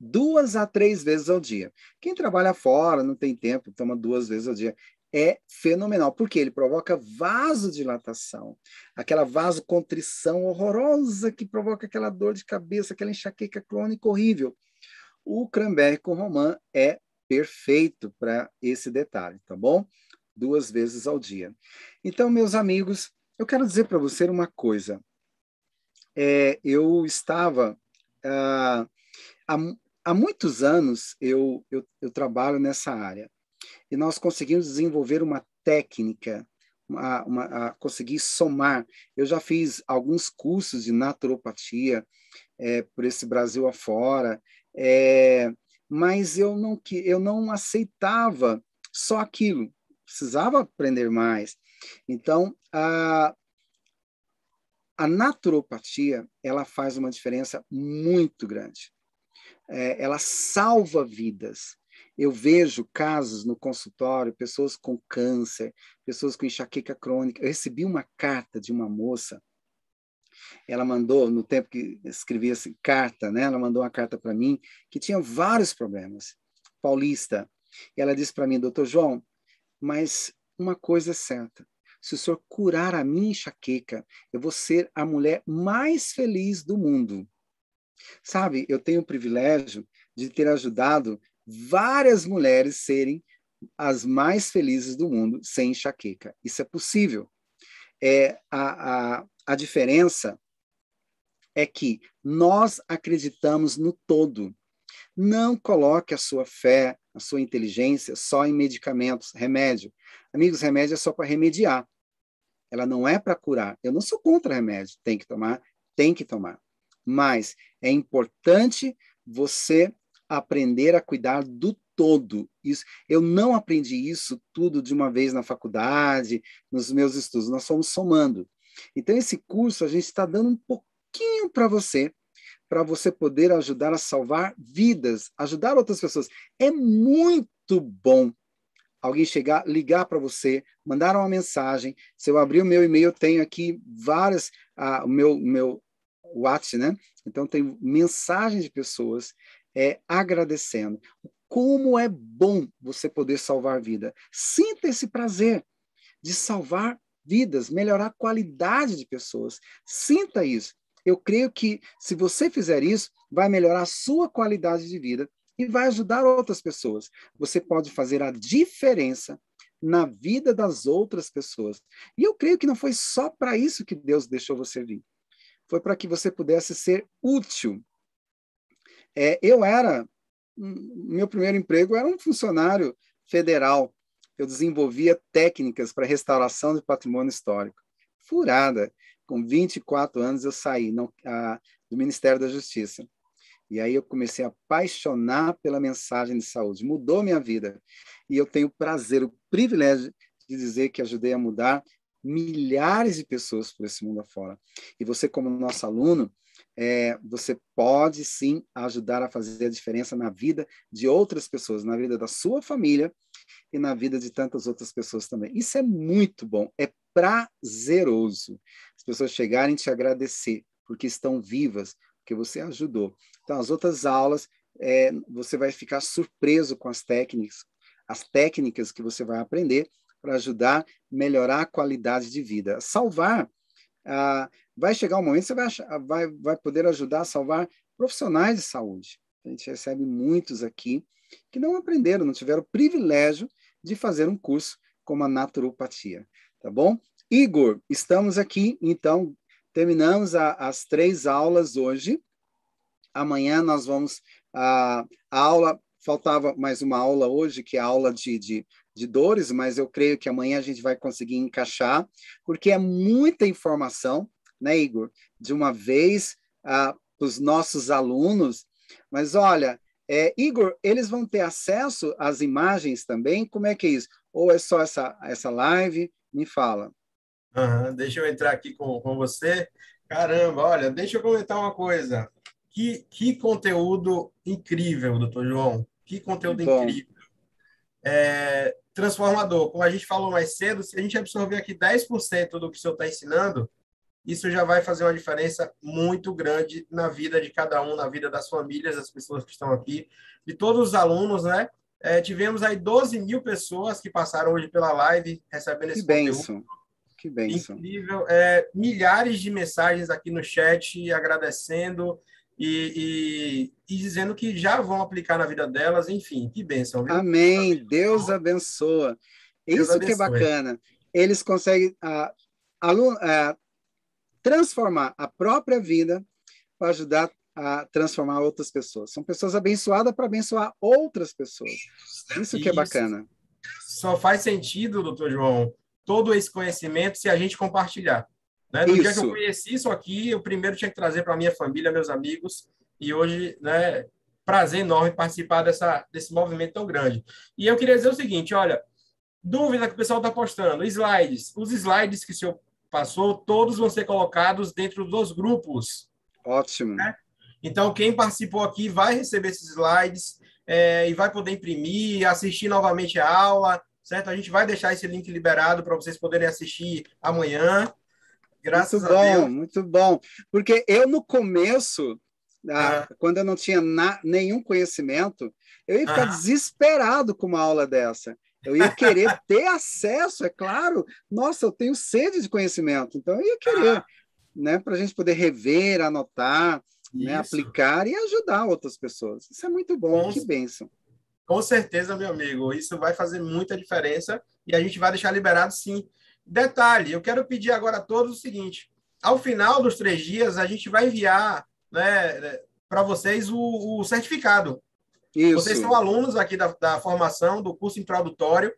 duas a três vezes ao dia. Quem trabalha fora, não tem tempo, toma duas vezes ao dia é fenomenal, porque ele provoca vasodilatação, aquela vasocontrição horrorosa que provoca aquela dor de cabeça, aquela enxaqueca crônica horrível. O cranberry com romã é perfeito para esse detalhe, tá bom? Duas vezes ao dia. Então, meus amigos, eu quero dizer para você uma coisa. É, eu estava ah, há muitos anos eu, eu, eu trabalho nessa área e nós conseguimos desenvolver uma técnica, uma, uma, a conseguir somar. Eu já fiz alguns cursos de naturopatia é, por esse Brasil afora, é, mas eu não, eu não aceitava só aquilo, precisava aprender mais. Então, a, a naturopatia ela faz uma diferença muito grande. É, ela salva vidas. Eu vejo casos no consultório, pessoas com câncer, pessoas com enxaqueca crônica. Eu recebi uma carta de uma moça. Ela mandou, no tempo que escrevia assim, carta, né? Ela mandou uma carta para mim que tinha vários problemas. Paulista. E ela disse para mim, doutor João, mas uma coisa é certa. Se o senhor curar a minha enxaqueca, eu vou ser a mulher mais feliz do mundo. Sabe, eu tenho o privilégio de ter ajudado várias mulheres serem as mais felizes do mundo sem enxaqueca. Isso é possível. É, a, a, a diferença é que nós acreditamos no todo. Não coloque a sua fé, a sua inteligência só em medicamentos, remédio. Amigos, remédio é só para remediar. Ela não é para curar. Eu não sou contra remédio. Tem que tomar, tem que tomar. Mas é importante você aprender a cuidar do todo. Isso, eu não aprendi isso tudo de uma vez na faculdade, nos meus estudos. Nós fomos somando. Então, esse curso a gente está dando um pouquinho para você, para você poder ajudar a salvar vidas, ajudar outras pessoas. É muito bom alguém chegar, ligar para você, mandar uma mensagem. Se eu abrir o meu e-mail, eu tenho aqui várias, ah, o meu, meu WhatsApp, né? Então, tem mensagens de pessoas é, agradecendo. Como é bom você poder salvar vida. Sinta esse prazer de salvar vidas, melhorar a qualidade de pessoas. Sinta isso. Eu creio que se você fizer isso, vai melhorar a sua qualidade de vida e vai ajudar outras pessoas. Você pode fazer a diferença na vida das outras pessoas. E eu creio que não foi só para isso que Deus deixou você vir. Foi para que você pudesse ser útil é, eu era, meu primeiro emprego era um funcionário federal. Eu desenvolvia técnicas para restauração de patrimônio histórico. Furada. Com 24 anos eu saí a, do Ministério da Justiça. E aí eu comecei a apaixonar pela mensagem de saúde. Mudou minha vida. E eu tenho o prazer, o privilégio de dizer que ajudei a mudar milhares de pessoas por esse mundo afora. E você, como nosso aluno, é, você pode sim ajudar a fazer a diferença na vida de outras pessoas, na vida da sua família e na vida de tantas outras pessoas também. Isso é muito bom, é prazeroso. As pessoas chegarem te agradecer porque estão vivas, porque você ajudou. Então, as outras aulas, é, você vai ficar surpreso com as técnicas, as técnicas que você vai aprender para ajudar a melhorar a qualidade de vida. Salvar ah, vai chegar um momento que você vai, vai, vai poder ajudar a salvar profissionais de saúde. A gente recebe muitos aqui que não aprenderam, não tiveram o privilégio de fazer um curso como a naturopatia, tá bom? Igor, estamos aqui, então, terminamos a, as três aulas hoje. Amanhã nós vamos, a, a aula, faltava mais uma aula hoje, que é a aula de, de de dores, mas eu creio que amanhã a gente vai conseguir encaixar, porque é muita informação, né, Igor? De uma vez ah, para os nossos alunos. Mas olha, é, Igor, eles vão ter acesso às imagens também? Como é que é isso? Ou é só essa, essa live? Me fala. Uhum, deixa eu entrar aqui com, com você. Caramba, olha, deixa eu comentar uma coisa. Que, que conteúdo incrível, doutor João. Que conteúdo Bom. incrível. É, transformador. Como a gente falou mais cedo, se a gente absorver aqui 10% do que o senhor está ensinando, isso já vai fazer uma diferença muito grande na vida de cada um, na vida das famílias, das pessoas que estão aqui, de todos os alunos, né? É, tivemos aí 12 mil pessoas que passaram hoje pela live recebendo que esse benção. conteúdo. Que bênção. Incrível. É, milhares de mensagens aqui no chat agradecendo e, e, e, dizendo que já vão aplicar na vida delas, enfim, que bênção. Viu? Amém. Deus abençoa. Deus Isso abençoe. que é bacana. Eles conseguem a, a, transformar a própria vida para ajudar a transformar outras pessoas. São pessoas abençoadas para abençoar outras pessoas. Isso que é bacana. Só faz sentido, doutor João, todo esse conhecimento se a gente compartilhar. Né? No isso. dia que eu conheci isso aqui, eu primeiro tinha que trazer para minha família, meus amigos, e hoje, né, prazer enorme participar dessa, desse movimento tão grande. E eu queria dizer o seguinte, olha, dúvida que o pessoal está postando, slides. Os slides que o senhor passou, todos vão ser colocados dentro dos grupos. Ótimo. Né? Então, quem participou aqui vai receber esses slides é, e vai poder imprimir, assistir novamente a aula, certo? A gente vai deixar esse link liberado para vocês poderem assistir amanhã. Graças muito a bom, Deus. Muito bom. Porque eu, no começo, ah, ah. quando eu não tinha na, nenhum conhecimento, eu ia ficar ah. desesperado com uma aula dessa. Eu ia querer ter acesso, é claro. Nossa, eu tenho sede de conhecimento, então eu ia querer, né, para a gente poder rever, anotar, né, aplicar e ajudar outras pessoas. Isso é muito bom, com, que bênção. Com certeza, meu amigo, isso vai fazer muita diferença e a gente vai deixar liberado sim Detalhe, eu quero pedir agora a todos o seguinte: ao final dos três dias, a gente vai enviar né, para vocês o, o certificado. Isso. Vocês são alunos aqui da, da formação do curso introdutório,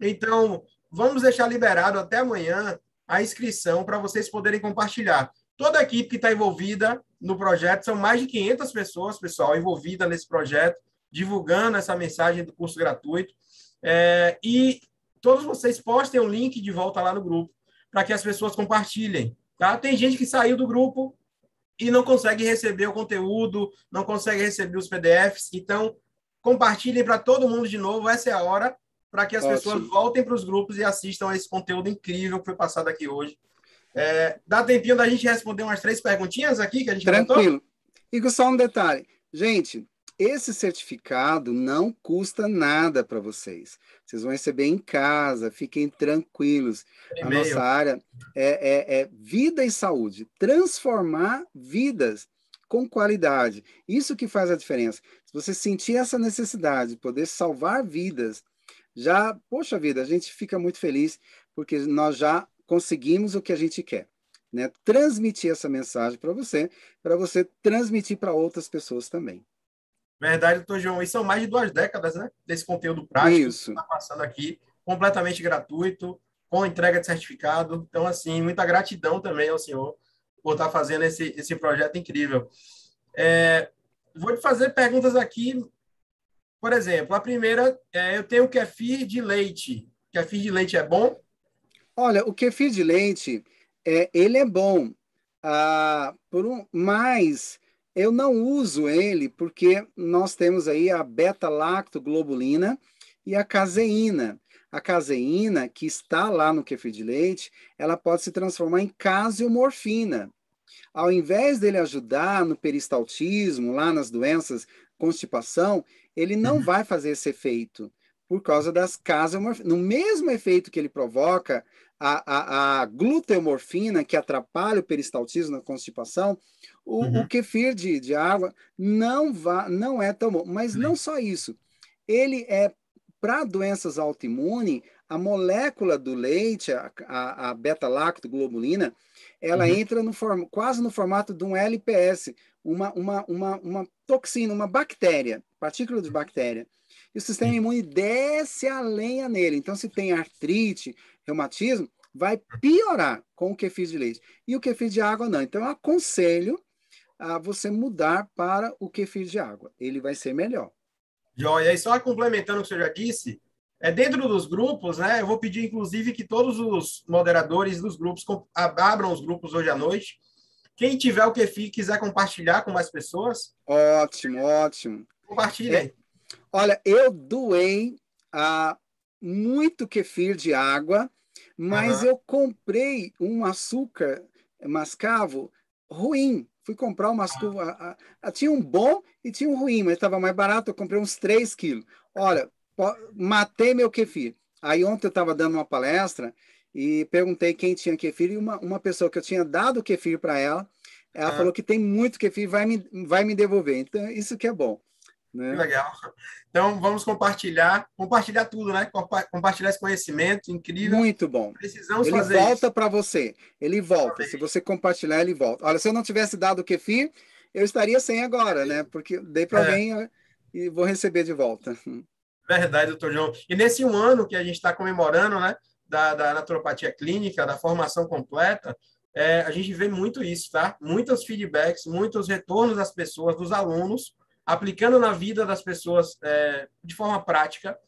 então vamos deixar liberado até amanhã a inscrição para vocês poderem compartilhar. Toda a equipe que está envolvida no projeto, são mais de 500 pessoas, pessoal, envolvida nesse projeto, divulgando essa mensagem do curso gratuito. É, e todos vocês postem o um link de volta lá no grupo, para que as pessoas compartilhem. Tá? Tem gente que saiu do grupo e não consegue receber o conteúdo, não consegue receber os PDFs. Então, compartilhem para todo mundo de novo. Essa é a hora para que as Ótimo. pessoas voltem para os grupos e assistam a esse conteúdo incrível que foi passado aqui hoje. É, dá tempinho da gente responder umas três perguntinhas aqui que a gente Tranquilo. E só um detalhe. Gente, esse certificado não custa nada para vocês. Vocês vão receber em casa, fiquem tranquilos. A nossa área é, é, é vida e saúde transformar vidas com qualidade. Isso que faz a diferença. Se você sentir essa necessidade de poder salvar vidas, já, poxa vida, a gente fica muito feliz porque nós já conseguimos o que a gente quer. Né? Transmitir essa mensagem para você, para você transmitir para outras pessoas também. Verdade, doutor João. E são mais de duas décadas né, desse conteúdo prático Isso. que está passando aqui, completamente gratuito, com entrega de certificado. Então, assim, muita gratidão também ao senhor por estar tá fazendo esse, esse projeto incrível. É, vou te fazer perguntas aqui. Por exemplo, a primeira, é, eu tenho kefir de leite. Kefir de leite é bom? Olha, o kefir de leite, é, ele é bom, ah, por um, mas eu não uso ele porque nós temos aí a beta-lactoglobulina e a caseína. A caseína, que está lá no kefir de leite, ela pode se transformar em caseomorfina. Ao invés dele ajudar no peristaltismo, lá nas doenças, constipação, ele não uhum. vai fazer esse efeito por causa das caseomorfinas. No mesmo efeito que ele provoca, a, a, a gluteomorfina, que atrapalha o peristaltismo na constipação, o, uhum. o kefir de, de água não, vá, não é tão bom. Mas não só isso. Ele é, para doenças autoimunes, a molécula do leite, a, a, a beta-lactoglobulina, ela uhum. entra no form, quase no formato de um LPS, uma, uma, uma, uma toxina, uma bactéria, partícula de bactéria. E o sistema imune desce a lenha nele. Então, se tem artrite, reumatismo, vai piorar com o kefir de leite. E o kefir de água não. Então, eu aconselho a você mudar para o kefir de água. Ele vai ser melhor. Joia. E só complementando o que você já disse, é dentro dos grupos, né? Eu vou pedir, inclusive, que todos os moderadores dos grupos abram os grupos hoje à noite. Quem tiver o kefir quiser compartilhar com mais pessoas. Ótimo, ótimo. Compartilhe. É, olha, eu doei a muito kefir de água mas uhum. eu comprei um açúcar mascavo ruim. Fui comprar um. Ah. A, a, tinha um bom e tinha um ruim, mas estava mais barato. Eu comprei uns 3 quilos. Olha, matei meu kefir. Aí ontem eu estava dando uma palestra e perguntei quem tinha kefir e uma, uma pessoa que eu tinha dado kefir para ela, ela ah. falou que tem muito kefir vai me vai me devolver. Então isso que é bom. Né? Legal. Então, vamos compartilhar, compartilhar tudo, né? Compartilhar esse conhecimento incrível. Muito bom. Precisamos ele fazer volta para você. Ele volta. Se você compartilhar, ele volta. Olha, se eu não tivesse dado o kefir, eu estaria sem agora, né? Porque dei para é. alguém e vou receber de volta. Verdade, doutor João. E nesse um ano que a gente está comemorando, né? Da, da naturopatia clínica, da formação completa, é, a gente vê muito isso, tá? Muitos feedbacks, muitos retornos das pessoas, dos alunos, aplicando na vida das pessoas é, de forma prática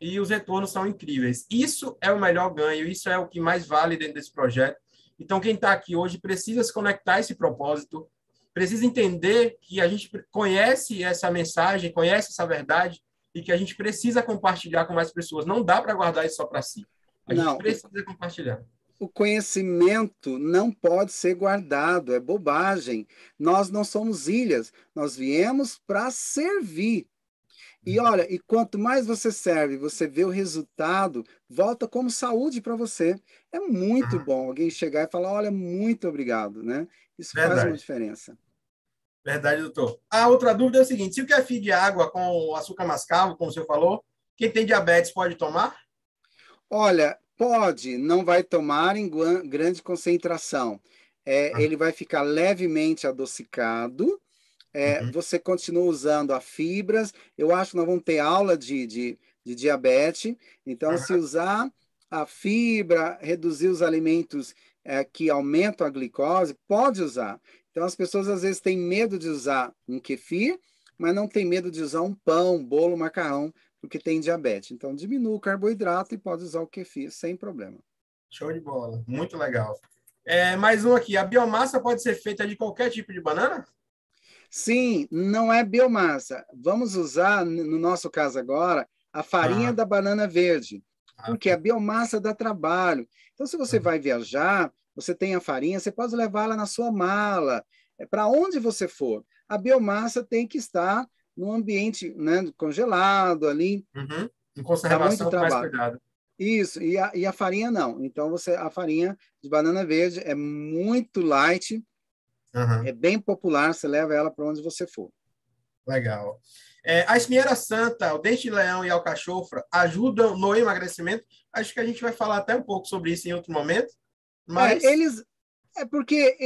e os retornos são incríveis. Isso é o melhor ganho, isso é o que mais vale dentro desse projeto. Então, quem está aqui hoje precisa se conectar a esse propósito, precisa entender que a gente conhece essa mensagem, conhece essa verdade e que a gente precisa compartilhar com mais pessoas. Não dá para guardar isso só para si. A gente Não. precisa compartilhar o conhecimento não pode ser guardado, é bobagem. Nós não somos ilhas, nós viemos para servir. E uhum. olha, e quanto mais você serve, você vê o resultado, volta como saúde para você. É muito uhum. bom alguém chegar e falar: olha, muito obrigado, né? Isso Verdade. faz uma diferença. Verdade, doutor. A outra dúvida é o seguinte: se o kefir de água com açúcar mascavo, como o senhor falou, quem tem diabetes pode tomar? Olha, Pode, não vai tomar em grande concentração. é, ah. ele vai ficar levemente adocicado. É, uhum. Você continua usando as fibras. Eu acho que nós vamos ter aula de, de, de diabetes. Então, uhum. se usar a fibra, reduzir os alimentos é, que aumentam a glicose, pode usar. Então, as pessoas às vezes têm medo de usar um kefir, mas não tem medo de usar um pão, bolo, macarrão, porque tem diabetes. Então, diminua o carboidrato e pode usar o kefir sem problema. Show de bola, muito legal. É, mais um aqui, a biomassa pode ser feita de qualquer tipo de banana? Sim, não é biomassa. Vamos usar, no nosso caso agora, a farinha ah. da banana verde, ah, porque a biomassa dá trabalho. Então, se você ah. vai viajar, você tem a farinha, você pode levá-la na sua mala, é para onde você for. A biomassa tem que estar no ambiente né, congelado ali. Uhum. Em conservação com mais cuidado. Isso, e a, e a farinha não. Então, você a farinha de banana verde é muito light, uhum. é bem popular, você leva ela para onde você for. Legal. É, a espinheira santa, o dente de leão e a alcachofra ajudam no emagrecimento? Acho que a gente vai falar até um pouco sobre isso em outro momento. Mas... É, eles, é porque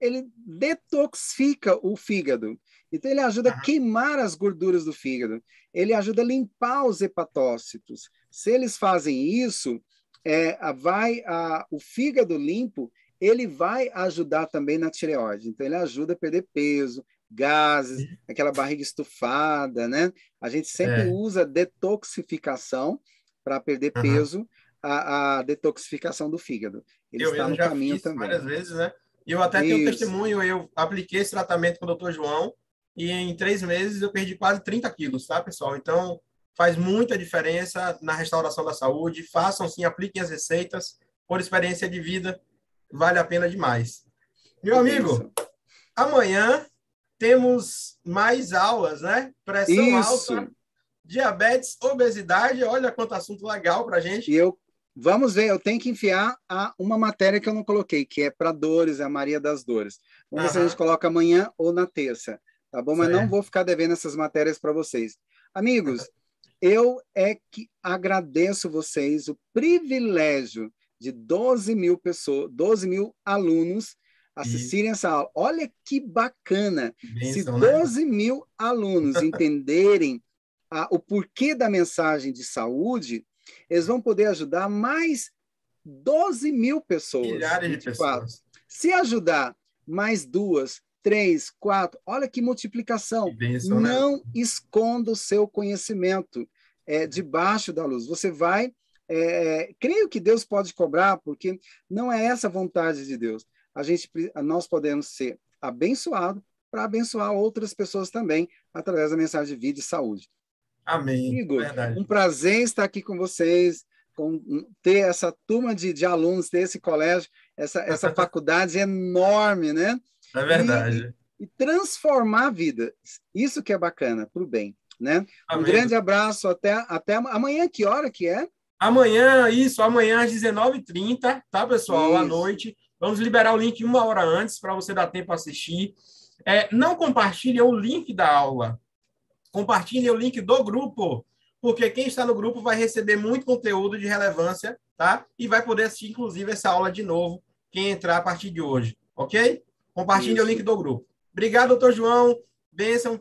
ele detoxifica o fígado. Então, ele ajuda a queimar as gorduras do fígado. Ele ajuda a limpar os hepatócitos. Se eles fazem isso, é, vai a, o fígado limpo, ele vai ajudar também na tireoide. Então, ele ajuda a perder peso, gases, aquela barriga estufada, né? A gente sempre é. usa detoxificação para perder uhum. peso, a, a, detoxificação do fígado. Ele eu está no caminho também. várias vezes, né? E eu até Isso. tenho um testemunho, eu apliquei esse tratamento com o doutor João, e em três meses eu perdi quase 30 quilos, tá, pessoal? Então, faz muita diferença na restauração da saúde. Façam sim, apliquem as receitas, por experiência de vida, vale a pena demais. Meu amigo, amanhã temos mais aulas, né? Pressão Isso. alta, diabetes, obesidade. Olha quanto assunto legal para gente. E eu Vamos ver, eu tenho que enfiar a, uma matéria que eu não coloquei, que é para dores, é a Maria das Dores. Vamos uhum. ver se a gente coloca amanhã ou na terça tá bom? Mas não vou ficar devendo essas matérias para vocês. Amigos, eu é que agradeço vocês o privilégio de 12 mil pessoas, 12 mil alunos assistirem essa aula. Olha que bacana! Se 12 né? mil alunos entenderem a, o porquê da mensagem de saúde, eles vão poder ajudar mais 12 mil pessoas. Milhares de pessoas. Se ajudar mais duas, três, quatro. Olha que multiplicação. Que né? Não né? esconda o seu conhecimento é, debaixo da luz. Você vai. É, creio que Deus pode cobrar, porque não é essa a vontade de Deus. A gente, nós podemos ser abençoados para abençoar outras pessoas também através da mensagem de vida e saúde. Amém. Igor, Verdade. um prazer estar aqui com vocês, com ter essa turma de, de alunos, ter esse colégio, essa, essa faculdade enorme, né? É verdade. E, e transformar a vida. Isso que é bacana, para o bem. Né? Um grande abraço, até, até amanhã, que hora que é? Amanhã, isso, amanhã às 19h30, tá, pessoal? Isso. À noite. Vamos liberar o link uma hora antes para você dar tempo a assistir. É, não compartilhe o link da aula. Compartilhe o link do grupo, porque quem está no grupo vai receber muito conteúdo de relevância, tá? E vai poder assistir, inclusive, essa aula de novo, quem entrar a partir de hoje, ok? Compartilhe Isso. o link do grupo. Obrigado, doutor João. Bênção.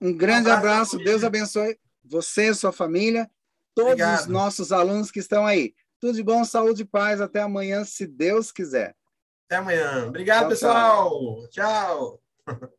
Um grande um abraço. abraço. Deus abençoe você, sua família, todos Obrigado. os nossos alunos que estão aí. Tudo de bom, saúde e paz. Até amanhã, se Deus quiser. Até amanhã. Obrigado, tchau, pessoal. tchau. tchau.